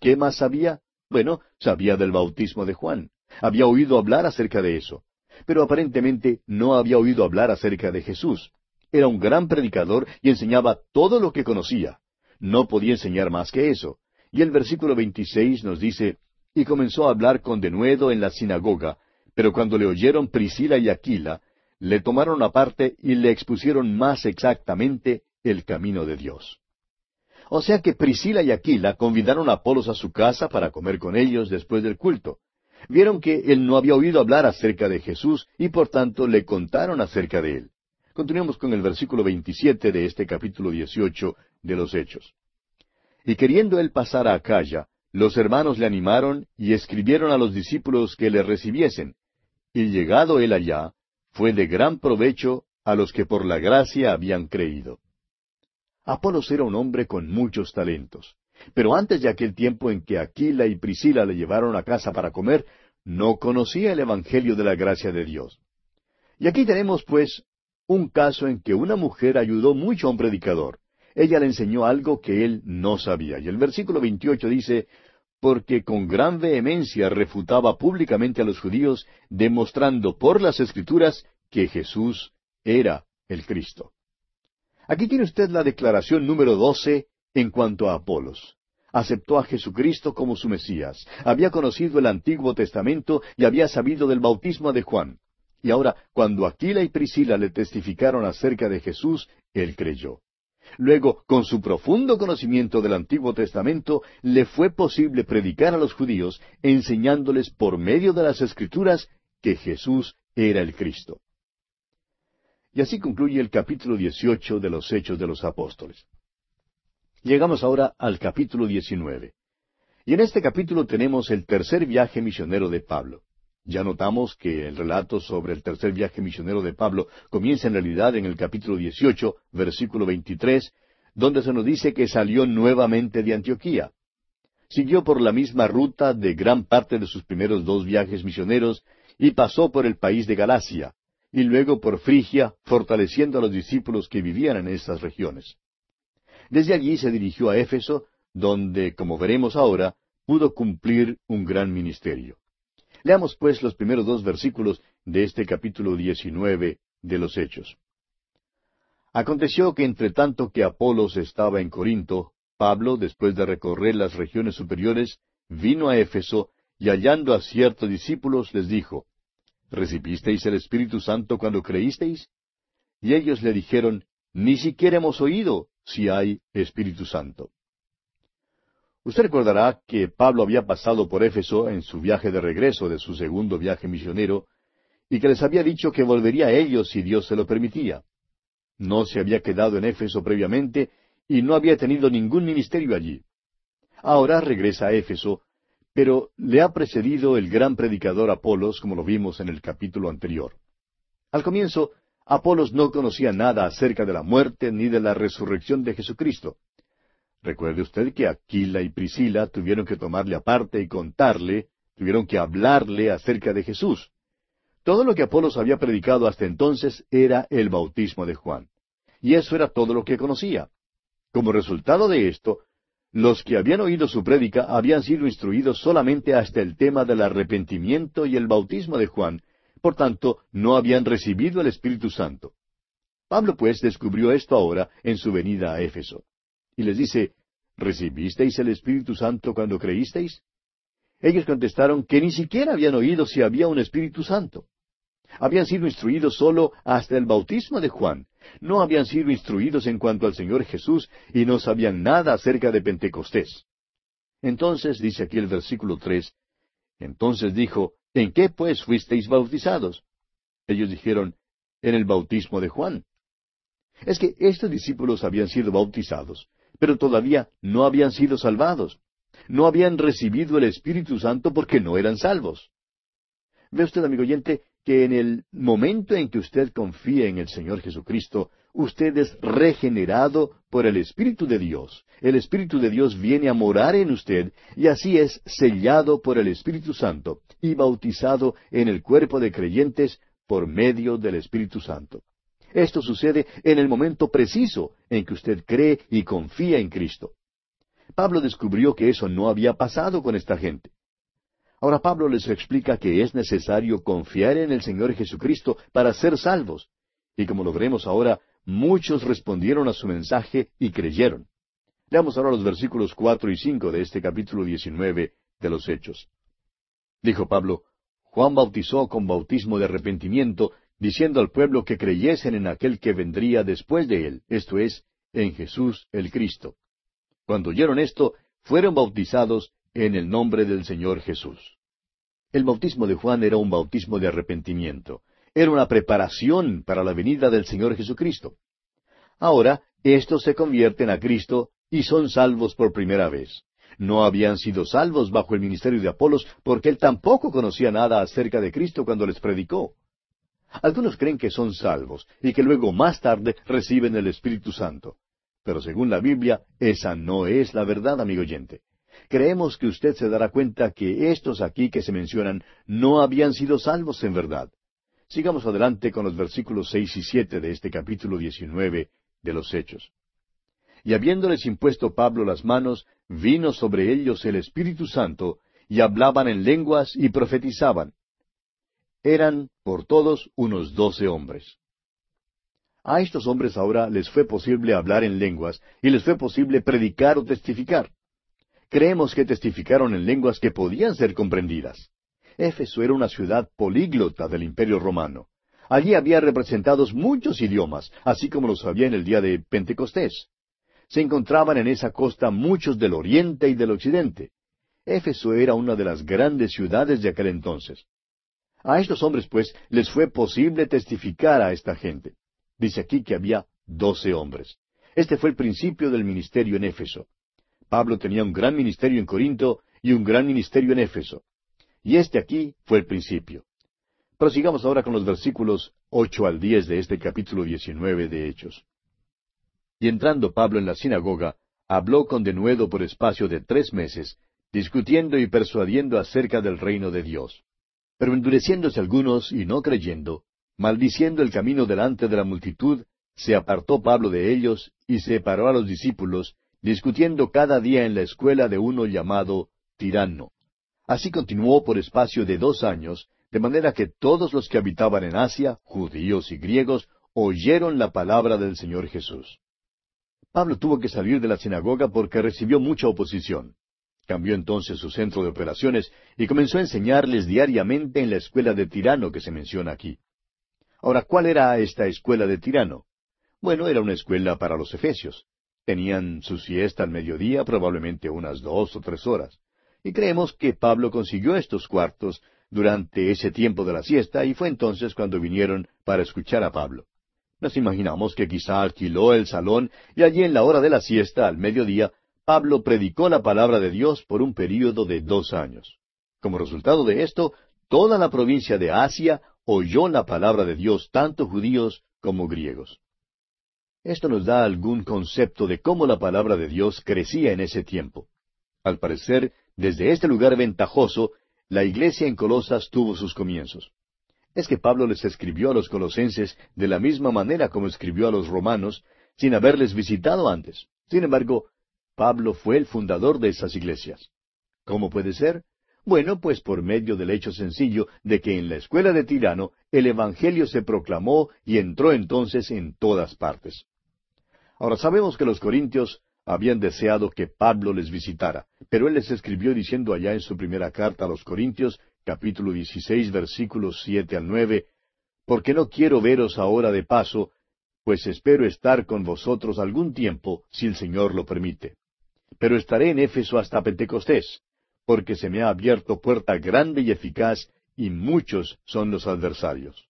¿Qué más sabía? Bueno, sabía del bautismo de Juan. Había oído hablar acerca de eso. Pero aparentemente no había oído hablar acerca de Jesús. Era un gran predicador y enseñaba todo lo que conocía. No podía enseñar más que eso. Y el versículo 26 nos dice, y comenzó a hablar con denuedo en la sinagoga, pero cuando le oyeron Priscila y Aquila, le tomaron aparte y le expusieron más exactamente el camino de Dios. O sea que Priscila y Aquila convidaron a Apolos a su casa para comer con ellos después del culto. Vieron que él no había oído hablar acerca de Jesús y por tanto le contaron acerca de él. Continuemos con el versículo 27 de este capítulo 18 de los Hechos. Y queriendo él pasar a Acaya, los hermanos le animaron y escribieron a los discípulos que le recibiesen. Y llegado él allá, fue de gran provecho a los que por la gracia habían creído. Apolos era un hombre con muchos talentos. Pero antes de aquel tiempo en que Aquila y Priscila le llevaron a casa para comer, no conocía el Evangelio de la gracia de Dios. Y aquí tenemos, pues, un caso en que una mujer ayudó mucho a un predicador ella le enseñó algo que él no sabía. Y el versículo 28 dice, porque con gran vehemencia refutaba públicamente a los judíos, demostrando por las escrituras que Jesús era el Cristo. Aquí tiene usted la declaración número doce en cuanto a Apolos. Aceptó a Jesucristo como su Mesías, había conocido el Antiguo Testamento y había sabido del bautismo de Juan. Y ahora, cuando Aquila y Priscila le testificaron acerca de Jesús, él creyó. Luego, con su profundo conocimiento del Antiguo Testamento, le fue posible predicar a los judíos, enseñándoles por medio de las Escrituras que Jesús era el Cristo. Y así concluye el capítulo 18 de los Hechos de los Apóstoles. Llegamos ahora al capítulo 19. Y en este capítulo tenemos el tercer viaje misionero de Pablo. Ya notamos que el relato sobre el tercer viaje misionero de Pablo comienza en realidad en el capítulo 18, versículo 23, donde se nos dice que salió nuevamente de Antioquía. Siguió por la misma ruta de gran parte de sus primeros dos viajes misioneros y pasó por el país de Galacia, y luego por Frigia, fortaleciendo a los discípulos que vivían en estas regiones. Desde allí se dirigió a Éfeso, donde, como veremos ahora, pudo cumplir un gran ministerio. Leamos pues los primeros dos versículos de este capítulo diecinueve de los Hechos. Aconteció que entre tanto que Apolos estaba en Corinto, Pablo, después de recorrer las regiones superiores, vino a Éfeso y hallando a ciertos discípulos les dijo, ¿Recibisteis el Espíritu Santo cuando creísteis? Y ellos le dijeron, Ni siquiera hemos oído si hay Espíritu Santo. Usted recordará que Pablo había pasado por Éfeso en su viaje de regreso de su segundo viaje misionero y que les había dicho que volvería a ellos si Dios se lo permitía. No se había quedado en Éfeso previamente y no había tenido ningún ministerio allí. Ahora regresa a Éfeso, pero le ha precedido el gran predicador Apolos, como lo vimos en el capítulo anterior. Al comienzo, Apolos no conocía nada acerca de la muerte ni de la resurrección de Jesucristo. Recuerde usted que Aquila y Priscila tuvieron que tomarle aparte y contarle, tuvieron que hablarle acerca de Jesús. Todo lo que Apolos había predicado hasta entonces era el bautismo de Juan. Y eso era todo lo que conocía. Como resultado de esto, los que habían oído su prédica habían sido instruidos solamente hasta el tema del arrepentimiento y el bautismo de Juan, por tanto, no habían recibido el Espíritu Santo. Pablo pues descubrió esto ahora en su venida a Éfeso. Y les dice, ¿recibisteis el Espíritu Santo cuando creísteis? Ellos contestaron que ni siquiera habían oído si había un Espíritu Santo. Habían sido instruidos solo hasta el bautismo de Juan. No habían sido instruidos en cuanto al Señor Jesús y no sabían nada acerca de Pentecostés. Entonces, dice aquí el versículo tres, entonces dijo, ¿en qué pues fuisteis bautizados? Ellos dijeron, en el bautismo de Juan. Es que estos discípulos habían sido bautizados, pero todavía no habían sido salvados. No habían recibido el Espíritu Santo porque no eran salvos. Ve usted, amigo oyente, que en el momento en que usted confía en el Señor Jesucristo, usted es regenerado por el Espíritu de Dios. El Espíritu de Dios viene a morar en usted y así es sellado por el Espíritu Santo y bautizado en el cuerpo de creyentes por medio del Espíritu Santo. Esto sucede en el momento preciso en que usted cree y confía en Cristo. Pablo descubrió que eso no había pasado con esta gente. Ahora Pablo les explica que es necesario confiar en el Señor Jesucristo para ser salvos. Y como lo veremos ahora, muchos respondieron a su mensaje y creyeron. Leamos ahora los versículos cuatro y cinco de este capítulo diecinueve de los Hechos. Dijo Pablo, Juan bautizó con bautismo de arrepentimiento, diciendo al pueblo que creyesen en aquel que vendría después de él, esto es, en Jesús el Cristo. Cuando oyeron esto, fueron bautizados en el nombre del Señor Jesús. El bautismo de Juan era un bautismo de arrepentimiento. Era una preparación para la venida del Señor Jesucristo. Ahora, estos se convierten a Cristo y son salvos por primera vez. No habían sido salvos bajo el ministerio de Apolos porque él tampoco conocía nada acerca de Cristo cuando les predicó. Algunos creen que son salvos y que luego más tarde reciben el Espíritu Santo. Pero según la Biblia, esa no es la verdad, amigo oyente creemos que usted se dará cuenta que estos aquí que se mencionan no habían sido salvos en verdad. Sigamos adelante con los versículos seis y siete de este capítulo diecinueve de los Hechos. Y habiéndoles impuesto Pablo las manos, vino sobre ellos el Espíritu Santo, y hablaban en lenguas y profetizaban. Eran, por todos, unos doce hombres. A estos hombres ahora les fue posible hablar en lenguas, y les fue posible predicar o testificar creemos que testificaron en lenguas que podían ser comprendidas. Éfeso era una ciudad políglota del Imperio romano. Allí había representados muchos idiomas, así como los había en el día de Pentecostés. Se encontraban en esa costa muchos del oriente y del occidente. Éfeso era una de las grandes ciudades de aquel entonces. A estos hombres, pues, les fue posible testificar a esta gente. Dice aquí que había doce hombres. Este fue el principio del ministerio en Éfeso. Pablo tenía un gran ministerio en Corinto y un gran ministerio en Éfeso. Y este aquí fue el principio. Prosigamos ahora con los versículos ocho al diez de este capítulo diecinueve de Hechos. Y entrando Pablo en la sinagoga, habló con denuedo por espacio de tres meses, discutiendo y persuadiendo acerca del reino de Dios. Pero endureciéndose algunos y no creyendo, maldiciendo el camino delante de la multitud, se apartó Pablo de ellos y separó a los discípulos, discutiendo cada día en la escuela de uno llamado Tirano. Así continuó por espacio de dos años, de manera que todos los que habitaban en Asia, judíos y griegos, oyeron la palabra del Señor Jesús. Pablo tuvo que salir de la sinagoga porque recibió mucha oposición. Cambió entonces su centro de operaciones y comenzó a enseñarles diariamente en la escuela de Tirano que se menciona aquí. Ahora, ¿cuál era esta escuela de Tirano? Bueno, era una escuela para los efesios. Tenían su siesta al mediodía, probablemente unas dos o tres horas. Y creemos que Pablo consiguió estos cuartos durante ese tiempo de la siesta y fue entonces cuando vinieron para escuchar a Pablo. Nos imaginamos que quizá alquiló el salón y allí en la hora de la siesta, al mediodía, Pablo predicó la palabra de Dios por un período de dos años. Como resultado de esto, toda la provincia de Asia oyó la palabra de Dios, tanto judíos como griegos. Esto nos da algún concepto de cómo la palabra de Dios crecía en ese tiempo. Al parecer, desde este lugar ventajoso, la iglesia en Colosas tuvo sus comienzos. Es que Pablo les escribió a los colosenses de la misma manera como escribió a los romanos, sin haberles visitado antes. Sin embargo, Pablo fue el fundador de esas iglesias. ¿Cómo puede ser? Bueno, pues por medio del hecho sencillo de que en la escuela de Tirano el Evangelio se proclamó y entró entonces en todas partes. Ahora sabemos que los corintios habían deseado que Pablo les visitara, pero él les escribió diciendo allá en su primera carta a los Corintios, capítulo 16, versículos siete al nueve, porque no quiero veros ahora de paso, pues espero estar con vosotros algún tiempo, si el Señor lo permite. Pero estaré en Éfeso hasta Pentecostés, porque se me ha abierto puerta grande y eficaz, y muchos son los adversarios.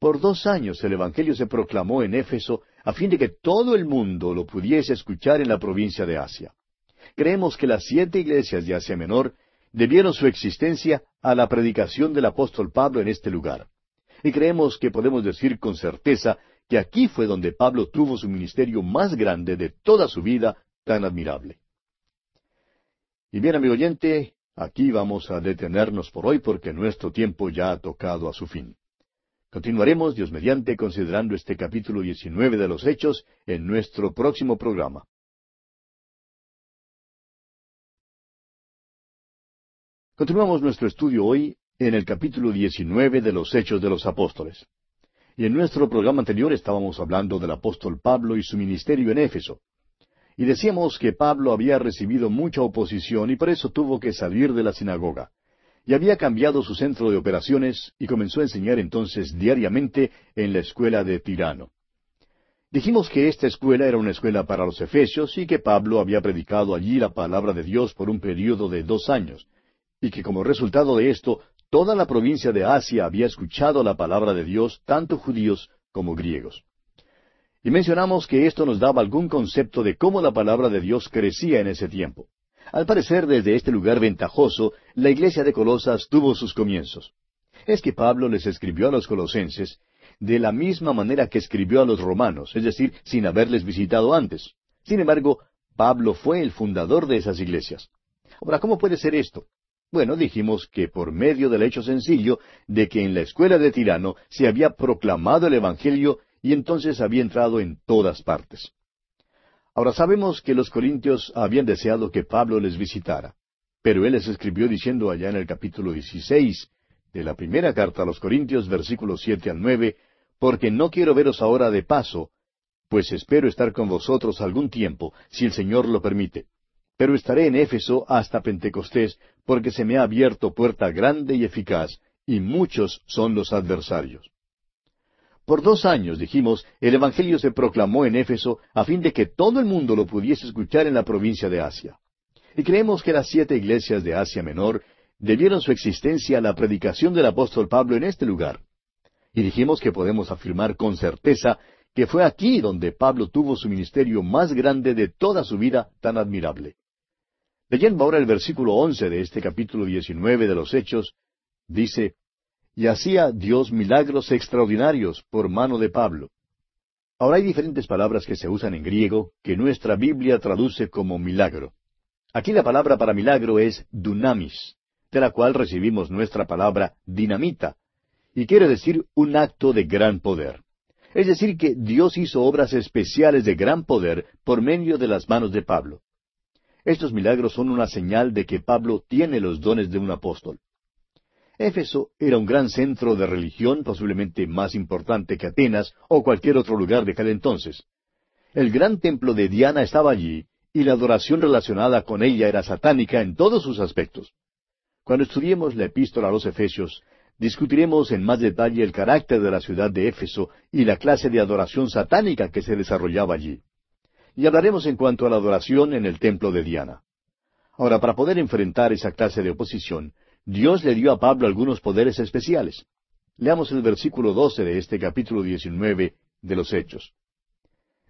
Por dos años el Evangelio se proclamó en Éfeso a fin de que todo el mundo lo pudiese escuchar en la provincia de Asia. Creemos que las siete iglesias de Asia Menor debieron su existencia a la predicación del apóstol Pablo en este lugar. Y creemos que podemos decir con certeza que aquí fue donde Pablo tuvo su ministerio más grande de toda su vida tan admirable. Y bien, amigo oyente, aquí vamos a detenernos por hoy porque nuestro tiempo ya ha tocado a su fin. Continuaremos, Dios mediante, considerando este capítulo 19 de los Hechos en nuestro próximo programa. Continuamos nuestro estudio hoy en el capítulo 19 de los Hechos de los Apóstoles. Y en nuestro programa anterior estábamos hablando del apóstol Pablo y su ministerio en Éfeso. Y decíamos que Pablo había recibido mucha oposición y por eso tuvo que salir de la sinagoga y había cambiado su centro de operaciones y comenzó a enseñar entonces diariamente en la escuela de Tirano. Dijimos que esta escuela era una escuela para los efesios y que Pablo había predicado allí la palabra de Dios por un período de dos años, y que como resultado de esto toda la provincia de Asia había escuchado la palabra de Dios, tanto judíos como griegos. Y mencionamos que esto nos daba algún concepto de cómo la palabra de Dios crecía en ese tiempo. Al parecer, desde este lugar ventajoso, la iglesia de Colosas tuvo sus comienzos. Es que Pablo les escribió a los colosenses de la misma manera que escribió a los romanos, es decir, sin haberles visitado antes. Sin embargo, Pablo fue el fundador de esas iglesias. Ahora, ¿cómo puede ser esto? Bueno, dijimos que por medio del hecho sencillo de que en la escuela de Tirano se había proclamado el Evangelio y entonces había entrado en todas partes. Ahora sabemos que los corintios habían deseado que Pablo les visitara, pero él les escribió diciendo allá en el capítulo 16 de la primera carta a los Corintios, versículos siete al nueve, porque no quiero veros ahora de paso, pues espero estar con vosotros algún tiempo, si el Señor lo permite. Pero estaré en Éfeso hasta Pentecostés, porque se me ha abierto puerta grande y eficaz, y muchos son los adversarios. Por dos años, dijimos, el Evangelio se proclamó en Éfeso a fin de que todo el mundo lo pudiese escuchar en la provincia de Asia. Y creemos que las siete iglesias de Asia Menor debieron su existencia a la predicación del apóstol Pablo en este lugar. Y dijimos que podemos afirmar con certeza que fue aquí donde Pablo tuvo su ministerio más grande de toda su vida tan admirable. Leyendo ahora el versículo once de este capítulo diecinueve de los Hechos, dice, y hacía Dios milagros extraordinarios por mano de Pablo. Ahora hay diferentes palabras que se usan en griego que nuestra Biblia traduce como milagro. Aquí la palabra para milagro es dunamis, de la cual recibimos nuestra palabra dinamita, y quiere decir un acto de gran poder. Es decir, que Dios hizo obras especiales de gran poder por medio de las manos de Pablo. Estos milagros son una señal de que Pablo tiene los dones de un apóstol. Éfeso era un gran centro de religión, posiblemente más importante que Atenas o cualquier otro lugar de aquel entonces. El gran templo de Diana estaba allí, y la adoración relacionada con ella era satánica en todos sus aspectos. Cuando estudiemos la epístola a los Efesios, discutiremos en más detalle el carácter de la ciudad de Éfeso y la clase de adoración satánica que se desarrollaba allí. Y hablaremos en cuanto a la adoración en el templo de Diana. Ahora, para poder enfrentar esa clase de oposición, Dios le dio a Pablo algunos poderes especiales. Leamos el versículo doce de este capítulo diecinueve de los Hechos.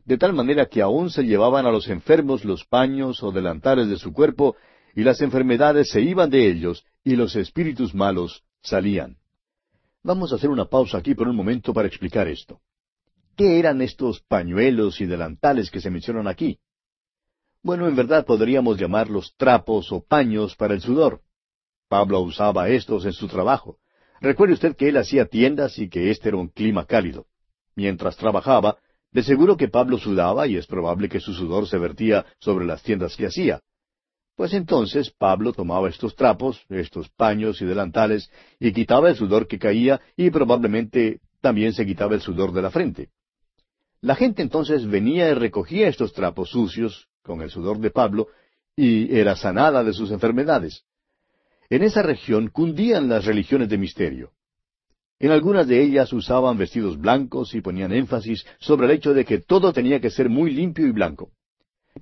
de tal manera que aún se llevaban a los enfermos los paños o delantales de su cuerpo, y las enfermedades se iban de ellos, y los espíritus malos salían. Vamos a hacer una pausa aquí por un momento para explicar esto. ¿Qué eran estos pañuelos y delantales que se mencionan aquí? Bueno, en verdad podríamos llamarlos trapos o paños para el sudor. Pablo usaba estos en su trabajo. Recuerde usted que él hacía tiendas y que este era un clima cálido. Mientras trabajaba, de seguro que Pablo sudaba y es probable que su sudor se vertía sobre las tiendas que hacía. Pues entonces Pablo tomaba estos trapos, estos paños y delantales, y quitaba el sudor que caía y probablemente también se quitaba el sudor de la frente. La gente entonces venía y recogía estos trapos sucios con el sudor de Pablo y era sanada de sus enfermedades. En esa región cundían las religiones de misterio. En algunas de ellas usaban vestidos blancos y ponían énfasis sobre el hecho de que todo tenía que ser muy limpio y blanco.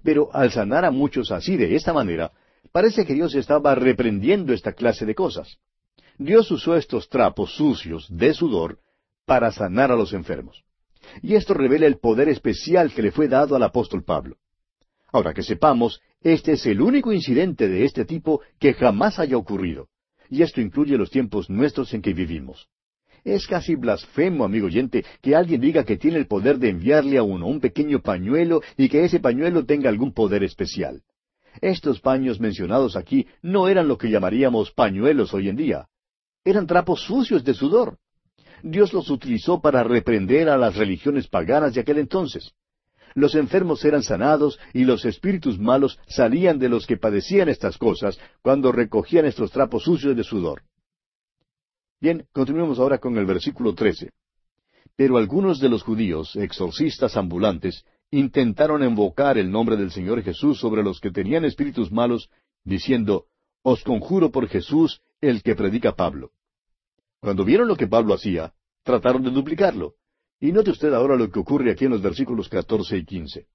Pero al sanar a muchos así de esta manera, parece que Dios estaba reprendiendo esta clase de cosas. Dios usó estos trapos sucios de sudor para sanar a los enfermos. Y esto revela el poder especial que le fue dado al apóstol Pablo. Ahora que sepamos, este es el único incidente de este tipo que jamás haya ocurrido. Y esto incluye los tiempos nuestros en que vivimos. Es casi blasfemo, amigo oyente, que alguien diga que tiene el poder de enviarle a uno un pequeño pañuelo y que ese pañuelo tenga algún poder especial. Estos paños mencionados aquí no eran lo que llamaríamos pañuelos hoy en día. Eran trapos sucios de sudor. Dios los utilizó para reprender a las religiones paganas de aquel entonces. Los enfermos eran sanados y los espíritus malos salían de los que padecían estas cosas cuando recogían estos trapos sucios de sudor. Bien, continuemos ahora con el versículo 13. Pero algunos de los judíos, exorcistas ambulantes, intentaron invocar el nombre del Señor Jesús sobre los que tenían espíritus malos, diciendo, Os conjuro por Jesús, el que predica Pablo. Cuando vieron lo que Pablo hacía, trataron de duplicarlo. Y note usted ahora lo que ocurre aquí en los versículos catorce y quince.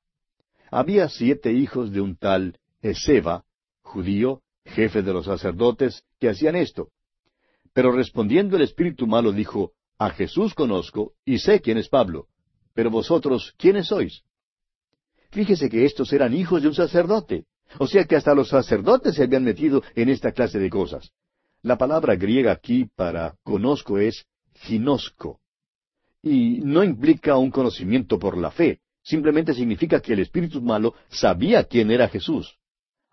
Había siete hijos de un tal Eseba, judío, jefe de los sacerdotes, que hacían esto. Pero respondiendo el espíritu malo dijo, A Jesús conozco y sé quién es Pablo, pero vosotros, ¿quiénes sois? Fíjese que estos eran hijos de un sacerdote, o sea que hasta los sacerdotes se habían metido en esta clase de cosas. La palabra griega aquí para conozco es ginosco, y no implica un conocimiento por la fe, simplemente significa que el espíritu malo sabía quién era Jesús.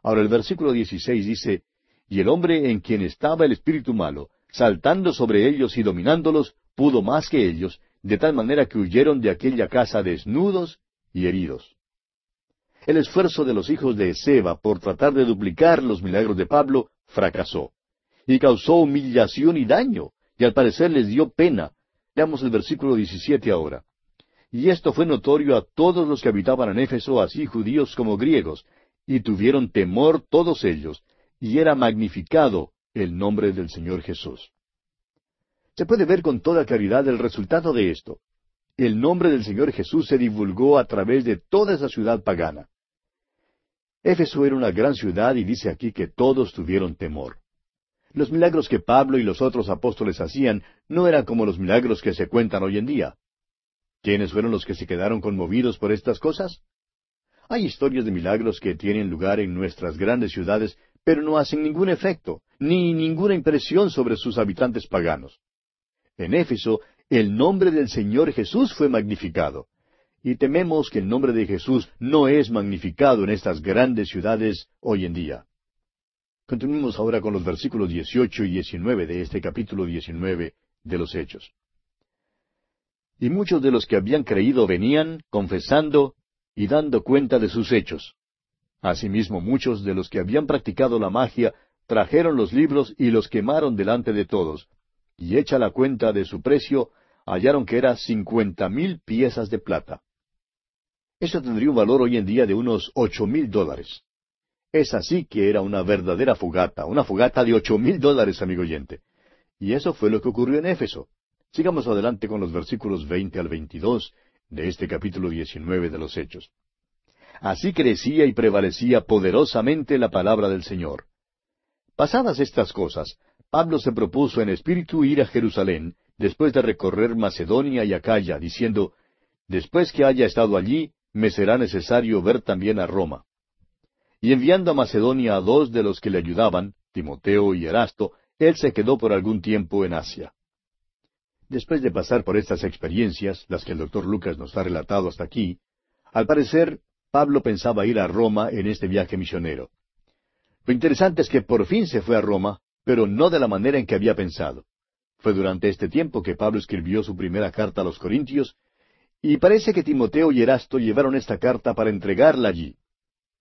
Ahora el versículo 16 dice, y el hombre en quien estaba el espíritu malo saltando sobre ellos y dominándolos, pudo más que ellos, de tal manera que huyeron de aquella casa desnudos y heridos. El esfuerzo de los hijos de Seba por tratar de duplicar los milagros de Pablo fracasó, y causó humillación y daño, y al parecer les dio pena. Veamos el versículo 17 ahora. Y esto fue notorio a todos los que habitaban en Éfeso, así judíos como griegos, y tuvieron temor todos ellos, y era magnificado el nombre del Señor Jesús. Se puede ver con toda claridad el resultado de esto. El nombre del Señor Jesús se divulgó a través de toda esa ciudad pagana. Éfeso era una gran ciudad y dice aquí que todos tuvieron temor. Los milagros que Pablo y los otros apóstoles hacían no eran como los milagros que se cuentan hoy en día. ¿Quiénes fueron los que se quedaron conmovidos por estas cosas? Hay historias de milagros que tienen lugar en nuestras grandes ciudades pero no hacen ningún efecto, ni ninguna impresión sobre sus habitantes paganos. En Éfeso, el nombre del Señor Jesús fue magnificado, y tememos que el nombre de Jesús no es magnificado en estas grandes ciudades hoy en día. Continuemos ahora con los versículos 18 y 19 de este capítulo 19 de los Hechos. Y muchos de los que habían creído venían, confesando y dando cuenta de sus hechos. Asimismo, muchos de los que habían practicado la magia trajeron los libros y los quemaron delante de todos, y hecha la cuenta de su precio, hallaron que era cincuenta mil piezas de plata. Eso tendría un valor hoy en día de unos ocho mil dólares. Es así que era una verdadera fogata, una fogata de ocho mil dólares, amigo oyente. Y eso fue lo que ocurrió en Éfeso. Sigamos adelante con los versículos veinte al veintidós de este capítulo diecinueve de los Hechos. Así crecía y prevalecía poderosamente la palabra del Señor. Pasadas estas cosas, Pablo se propuso en espíritu ir a Jerusalén, después de recorrer Macedonia y Acaya, diciendo, Después que haya estado allí, me será necesario ver también a Roma. Y enviando a Macedonia a dos de los que le ayudaban, Timoteo y Erasto, él se quedó por algún tiempo en Asia. Después de pasar por estas experiencias, las que el doctor Lucas nos ha relatado hasta aquí, al parecer Pablo pensaba ir a Roma en este viaje misionero. Lo interesante es que por fin se fue a Roma, pero no de la manera en que había pensado. Fue durante este tiempo que Pablo escribió su primera carta a los Corintios, y parece que Timoteo y Erasto llevaron esta carta para entregarla allí.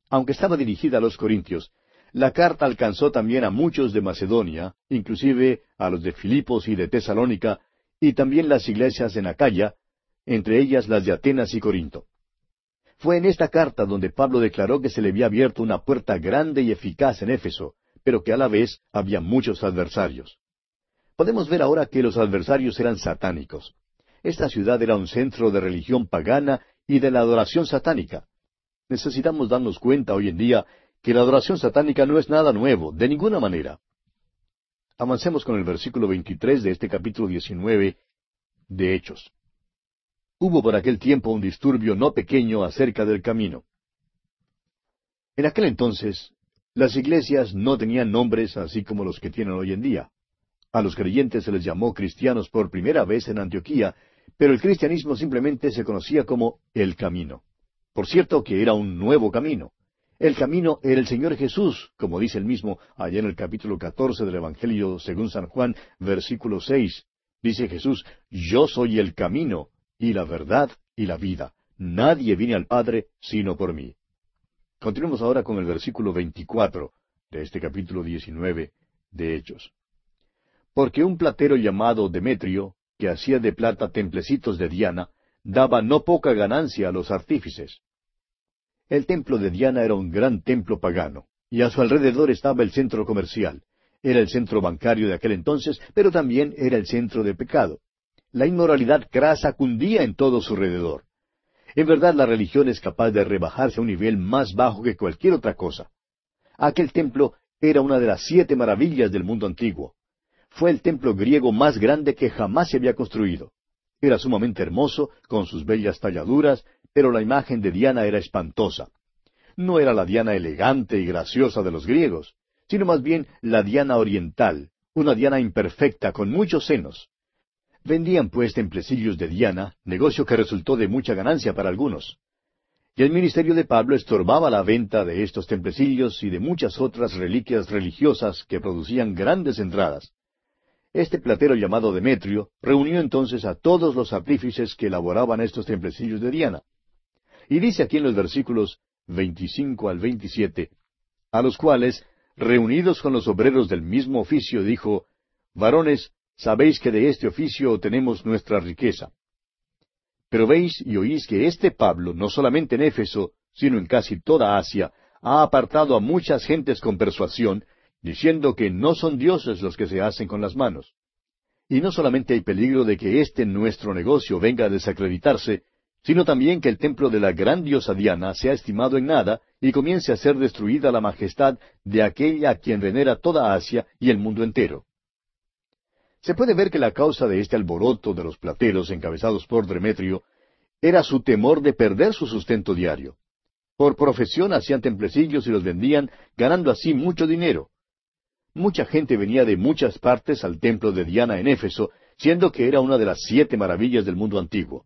Aunque estaba dirigida a los Corintios, la carta alcanzó también a muchos de Macedonia, inclusive a los de Filipos y de Tesalónica, y también las iglesias en Acaya, entre ellas las de Atenas y Corinto. Fue en esta carta donde Pablo declaró que se le había abierto una puerta grande y eficaz en Éfeso, pero que a la vez había muchos adversarios. Podemos ver ahora que los adversarios eran satánicos. Esta ciudad era un centro de religión pagana y de la adoración satánica. Necesitamos darnos cuenta hoy en día que la adoración satánica no es nada nuevo, de ninguna manera. Avancemos con el versículo 23 de este capítulo 19 de Hechos. Hubo por aquel tiempo un disturbio no pequeño acerca del camino. En aquel entonces, las iglesias no tenían nombres así como los que tienen hoy en día. A los creyentes se les llamó cristianos por primera vez en Antioquía, pero el cristianismo simplemente se conocía como el camino. Por cierto que era un nuevo camino. El camino era el Señor Jesús, como dice el mismo allá en el capítulo catorce del Evangelio según San Juan, versículo seis. Dice Jesús, Yo soy el camino, y la verdad, y la vida. Nadie viene al Padre sino por mí. Continuemos ahora con el versículo veinticuatro de este capítulo diecinueve de Hechos. Porque un platero llamado Demetrio, que hacía de plata templecitos de Diana, daba no poca ganancia a los artífices. El templo de Diana era un gran templo pagano, y a su alrededor estaba el centro comercial. Era el centro bancario de aquel entonces, pero también era el centro de pecado. La inmoralidad crasa cundía en todo su alrededor. En verdad la religión es capaz de rebajarse a un nivel más bajo que cualquier otra cosa. Aquel templo era una de las siete maravillas del mundo antiguo. Fue el templo griego más grande que jamás se había construido. Era sumamente hermoso, con sus bellas talladuras, pero la imagen de Diana era espantosa. No era la Diana elegante y graciosa de los griegos, sino más bien la Diana oriental, una Diana imperfecta con muchos senos. Vendían pues templecillos de Diana, negocio que resultó de mucha ganancia para algunos. Y el ministerio de Pablo estorbaba la venta de estos templecillos y de muchas otras reliquias religiosas que producían grandes entradas. Este platero llamado Demetrio reunió entonces a todos los artífices que elaboraban estos templecillos de Diana. Y dice aquí en los versículos 25 al 27, a los cuales, reunidos con los obreros del mismo oficio, dijo, Varones, sabéis que de este oficio tenemos nuestra riqueza. Pero veis y oís que este Pablo, no solamente en Éfeso, sino en casi toda Asia, ha apartado a muchas gentes con persuasión, diciendo que no son dioses los que se hacen con las manos. Y no solamente hay peligro de que este nuestro negocio venga a desacreditarse, sino también que el templo de la gran diosa Diana sea estimado en nada y comience a ser destruida la majestad de aquella a quien venera toda Asia y el mundo entero. Se puede ver que la causa de este alboroto de los plateros encabezados por Demetrio era su temor de perder su sustento diario. Por profesión hacían templecillos y los vendían, ganando así mucho dinero. Mucha gente venía de muchas partes al templo de Diana en Éfeso, siendo que era una de las siete maravillas del mundo antiguo.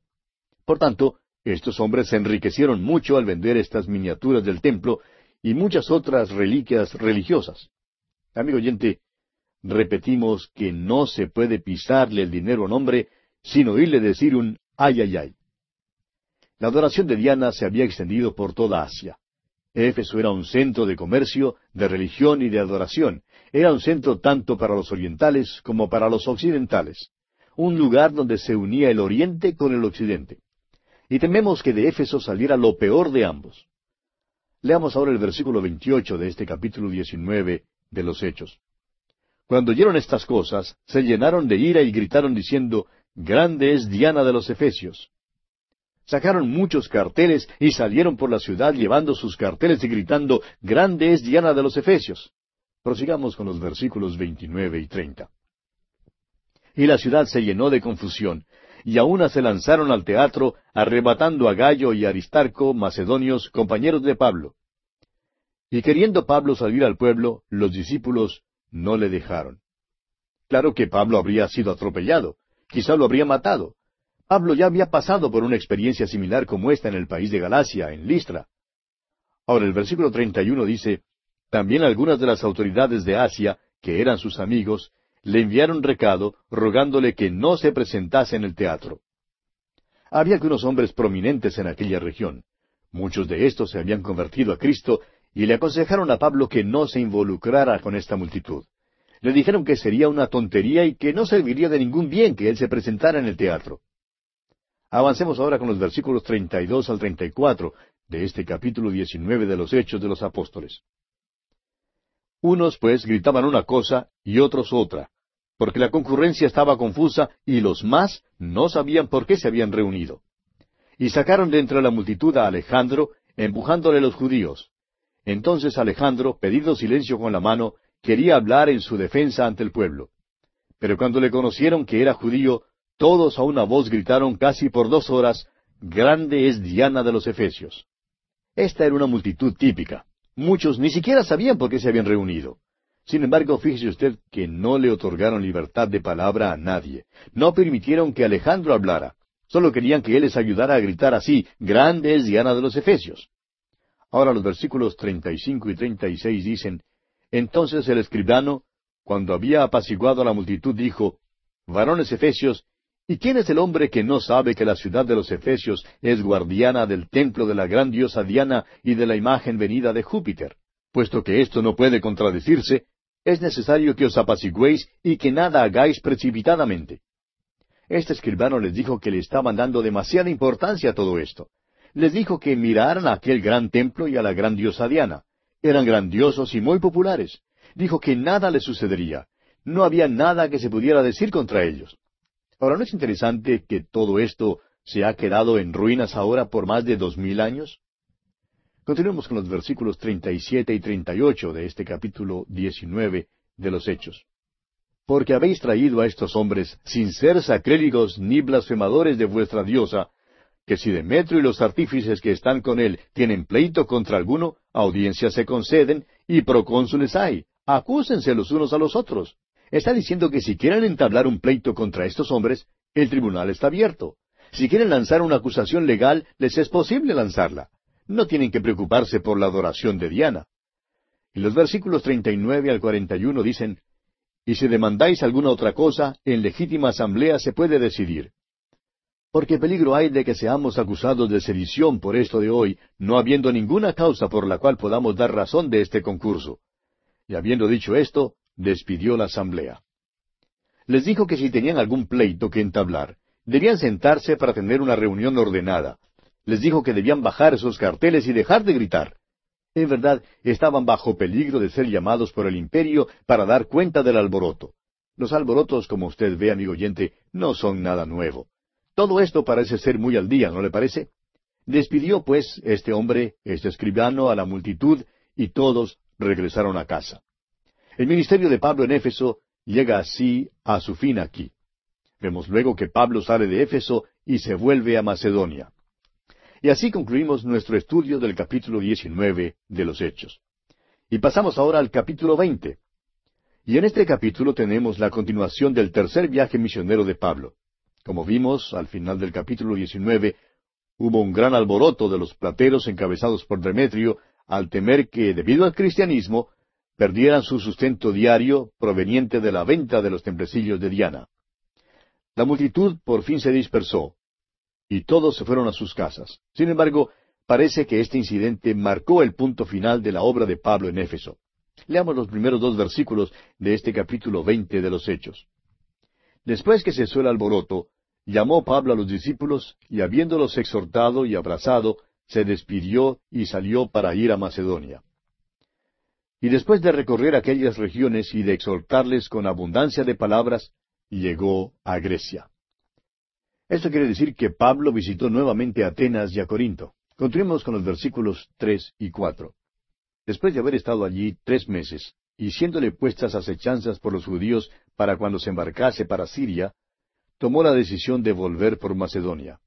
Por tanto, estos hombres se enriquecieron mucho al vender estas miniaturas del templo y muchas otras reliquias religiosas. Amigo oyente, repetimos que no se puede pisarle el dinero a un hombre sin oírle decir un ay ay ay. La adoración de Diana se había extendido por toda Asia. Éfeso era un centro de comercio, de religión y de adoración. Era un centro tanto para los orientales como para los occidentales. Un lugar donde se unía el oriente con el occidente y tememos que de Éfeso saliera lo peor de ambos. Leamos ahora el versículo 28 de este capítulo 19 de los Hechos. Cuando oyeron estas cosas, se llenaron de ira y gritaron diciendo, Grande es Diana de los Efesios. Sacaron muchos carteles y salieron por la ciudad llevando sus carteles y gritando, Grande es Diana de los Efesios. Prosigamos con los versículos 29 y 30. Y la ciudad se llenó de confusión, y aún se lanzaron al teatro, arrebatando a Gallo y Aristarco, macedonios, compañeros de Pablo. Y queriendo Pablo salir al pueblo, los discípulos no le dejaron. Claro que Pablo habría sido atropellado, quizá lo habría matado. Pablo ya había pasado por una experiencia similar como esta en el país de Galacia, en Listra. Ahora el versículo 31 dice, También algunas de las autoridades de Asia, que eran sus amigos, le enviaron recado rogándole que no se presentase en el teatro. Había algunos hombres prominentes en aquella región. Muchos de estos se habían convertido a Cristo y le aconsejaron a Pablo que no se involucrara con esta multitud. Le dijeron que sería una tontería y que no serviría de ningún bien que él se presentara en el teatro. Avancemos ahora con los versículos 32 al 34 de este capítulo 19 de los Hechos de los Apóstoles. Unos pues gritaban una cosa y otros otra, porque la concurrencia estaba confusa y los más no sabían por qué se habían reunido. Y sacaron de entre la multitud a Alejandro, empujándole los judíos. Entonces Alejandro, pedido silencio con la mano, quería hablar en su defensa ante el pueblo. Pero cuando le conocieron que era judío, todos a una voz gritaron casi por dos horas, Grande es Diana de los Efesios. Esta era una multitud típica. Muchos ni siquiera sabían por qué se habían reunido. Sin embargo, fíjese usted que no le otorgaron libertad de palabra a nadie. No permitieron que Alejandro hablara. Solo querían que él les ayudara a gritar así, Grande es Diana de los Efesios. Ahora los versículos 35 y 36 dicen, Entonces el escribano, cuando había apaciguado a la multitud, dijo, Varones Efesios, ¿y quién es el hombre que no sabe que la ciudad de los Efesios es guardiana del templo de la gran diosa Diana y de la imagen venida de Júpiter? Puesto que esto no puede contradecirse, es necesario que os apaciguéis y que nada hagáis precipitadamente. Este escribano les dijo que le estaban dando demasiada importancia a todo esto. Les dijo que miraran a aquel gran templo y a la gran diosa Diana. Eran grandiosos y muy populares. Dijo que nada les sucedería. No había nada que se pudiera decir contra ellos. Ahora, ¿no es interesante que todo esto se ha quedado en ruinas ahora por más de dos mil años? Continuemos con los versículos 37 y 38 de este capítulo 19 de los Hechos. Porque habéis traído a estos hombres sin ser sacrílegos ni blasfemadores de vuestra diosa, que si Demetrio y los artífices que están con él tienen pleito contra alguno, audiencias se conceden y procónsules hay. Acúsense los unos a los otros. Está diciendo que si quieren entablar un pleito contra estos hombres, el tribunal está abierto. Si quieren lanzar una acusación legal, les es posible lanzarla no tienen que preocuparse por la adoración de Diana. Y los versículos 39 al 41 dicen, Y si demandáis alguna otra cosa, en legítima asamblea se puede decidir. Porque peligro hay de que seamos acusados de sedición por esto de hoy, no habiendo ninguna causa por la cual podamos dar razón de este concurso. Y habiendo dicho esto, despidió la asamblea. Les dijo que si tenían algún pleito que entablar, debían sentarse para tener una reunión ordenada, les dijo que debían bajar esos carteles y dejar de gritar. En verdad, estaban bajo peligro de ser llamados por el imperio para dar cuenta del alboroto. Los alborotos, como usted ve, amigo oyente, no son nada nuevo. Todo esto parece ser muy al día, ¿no le parece? Despidió, pues, este hombre, este escribano, a la multitud, y todos regresaron a casa. El ministerio de Pablo en Éfeso llega así a su fin aquí. Vemos luego que Pablo sale de Éfeso y se vuelve a Macedonia. Y así concluimos nuestro estudio del capítulo 19 de los Hechos. Y pasamos ahora al capítulo 20. Y en este capítulo tenemos la continuación del tercer viaje misionero de Pablo. Como vimos al final del capítulo 19, hubo un gran alboroto de los plateros encabezados por Demetrio al temer que, debido al cristianismo, perdieran su sustento diario proveniente de la venta de los templecillos de Diana. La multitud por fin se dispersó, y todos se fueron a sus casas. Sin embargo, parece que este incidente marcó el punto final de la obra de Pablo en Éfeso. Leamos los primeros dos versículos de este capítulo veinte de los Hechos. Después que cesó el alboroto, llamó Pablo a los discípulos, y habiéndolos exhortado y abrazado, se despidió y salió para ir a Macedonia. Y después de recorrer aquellas regiones y de exhortarles con abundancia de palabras, llegó a Grecia. Esto quiere decir que Pablo visitó nuevamente Atenas y a Corinto. Continuemos con los versículos tres y cuatro. Después de haber estado allí tres meses, y siéndole puestas acechanzas por los judíos para cuando se embarcase para Siria, tomó la decisión de volver por Macedonia.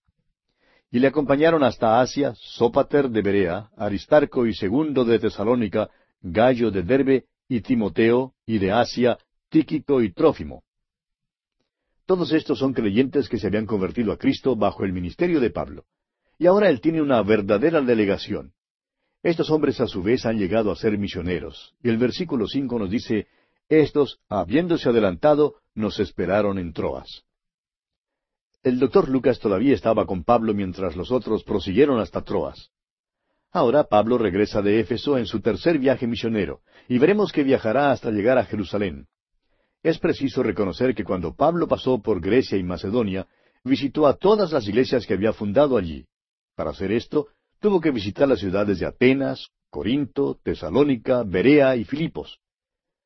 Y le acompañaron hasta Asia Sópater de Berea, Aristarco y Segundo de Tesalónica, Gallo de Derbe y Timoteo, y de Asia, Tíquico y Trófimo. Todos estos son creyentes que se habían convertido a Cristo bajo el ministerio de Pablo. Y ahora él tiene una verdadera delegación. Estos hombres a su vez han llegado a ser misioneros. Y el versículo cinco nos dice, Estos, habiéndose adelantado, nos esperaron en Troas. El doctor Lucas todavía estaba con Pablo mientras los otros prosiguieron hasta Troas. Ahora Pablo regresa de Éfeso en su tercer viaje misionero, y veremos que viajará hasta llegar a Jerusalén. Es preciso reconocer que cuando Pablo pasó por Grecia y Macedonia, visitó a todas las iglesias que había fundado allí. Para hacer esto, tuvo que visitar las ciudades de Atenas, Corinto, Tesalónica, Berea y Filipos.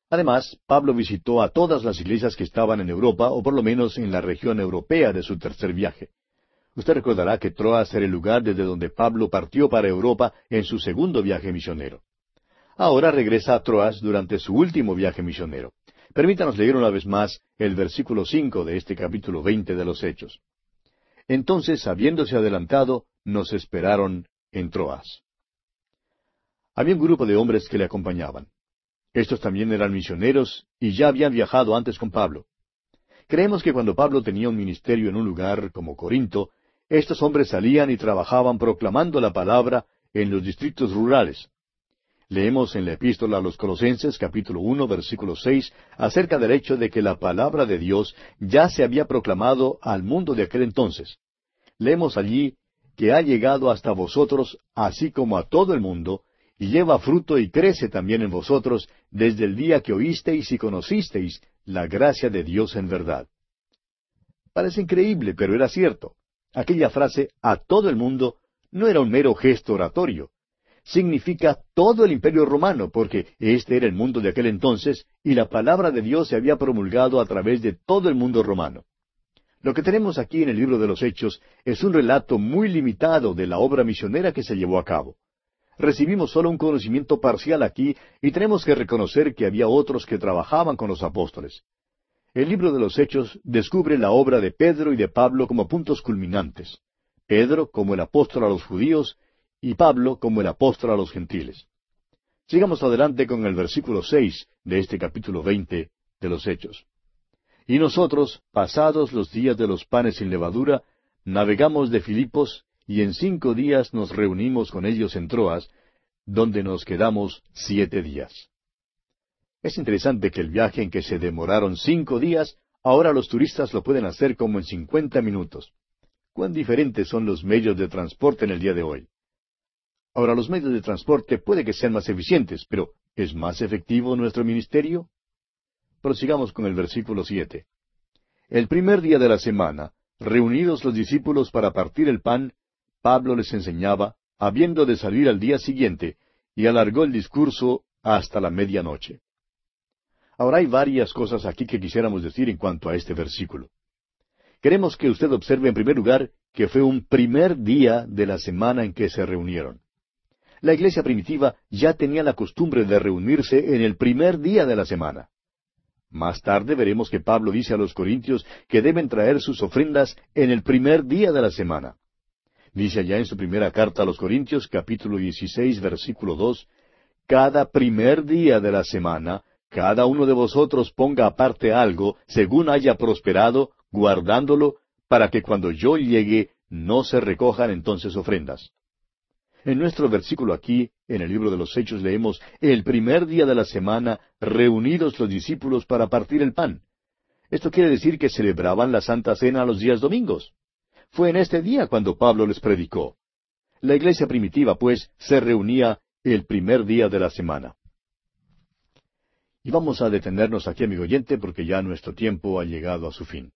Además, Pablo visitó a todas las iglesias que estaban en Europa, o por lo menos en la región europea de su tercer viaje. Usted recordará que Troas era el lugar desde donde Pablo partió para Europa en su segundo viaje misionero. Ahora regresa a Troas durante su último viaje misionero. Permítanos leer una vez más el versículo cinco de este capítulo veinte de los Hechos. Entonces, habiéndose adelantado, nos esperaron en Troas. Había un grupo de hombres que le acompañaban. Estos también eran misioneros y ya habían viajado antes con Pablo. Creemos que cuando Pablo tenía un ministerio en un lugar como Corinto, estos hombres salían y trabajaban proclamando la palabra en los distritos rurales. Leemos en la epístola a los Colosenses capítulo uno versículo seis acerca del hecho de que la palabra de Dios ya se había proclamado al mundo de aquel entonces. Leemos allí que ha llegado hasta vosotros, así como a todo el mundo, y lleva fruto y crece también en vosotros desde el día que oísteis y conocisteis la gracia de Dios en verdad. Parece increíble, pero era cierto. Aquella frase a todo el mundo no era un mero gesto oratorio. Significa todo el imperio romano, porque este era el mundo de aquel entonces y la palabra de Dios se había promulgado a través de todo el mundo romano. Lo que tenemos aquí en el libro de los Hechos es un relato muy limitado de la obra misionera que se llevó a cabo. Recibimos solo un conocimiento parcial aquí y tenemos que reconocer que había otros que trabajaban con los apóstoles. El libro de los Hechos descubre la obra de Pedro y de Pablo como puntos culminantes. Pedro como el apóstol a los judíos y Pablo como el apóstol a los gentiles. Sigamos adelante con el versículo seis de este capítulo veinte de los Hechos. Y nosotros, pasados los días de los panes sin levadura, navegamos de Filipos, y en cinco días nos reunimos con ellos en Troas, donde nos quedamos siete días. Es interesante que el viaje en que se demoraron cinco días, ahora los turistas lo pueden hacer como en cincuenta minutos. Cuán diferentes son los medios de transporte en el día de hoy. Ahora, los medios de transporte puede que sean más eficientes, pero ¿es más efectivo nuestro ministerio? Prosigamos con el versículo siete. El primer día de la semana, reunidos los discípulos para partir el pan, Pablo les enseñaba, habiendo de salir al día siguiente, y alargó el discurso hasta la medianoche. Ahora hay varias cosas aquí que quisiéramos decir en cuanto a este versículo. Queremos que usted observe en primer lugar que fue un primer día de la semana en que se reunieron. La iglesia primitiva ya tenía la costumbre de reunirse en el primer día de la semana. Más tarde veremos que Pablo dice a los corintios que deben traer sus ofrendas en el primer día de la semana. Dice allá en su primera carta a los Corintios, capítulo 16, versículo 2, Cada primer día de la semana, cada uno de vosotros ponga aparte algo, según haya prosperado, guardándolo, para que cuando yo llegue no se recojan entonces ofrendas. En nuestro versículo aquí, en el libro de los Hechos, leemos, el primer día de la semana, reunidos los discípulos para partir el pan. Esto quiere decir que celebraban la Santa Cena los días domingos. Fue en este día cuando Pablo les predicó. La iglesia primitiva, pues, se reunía el primer día de la semana. Y vamos a detenernos aquí, amigo oyente, porque ya nuestro tiempo ha llegado a su fin.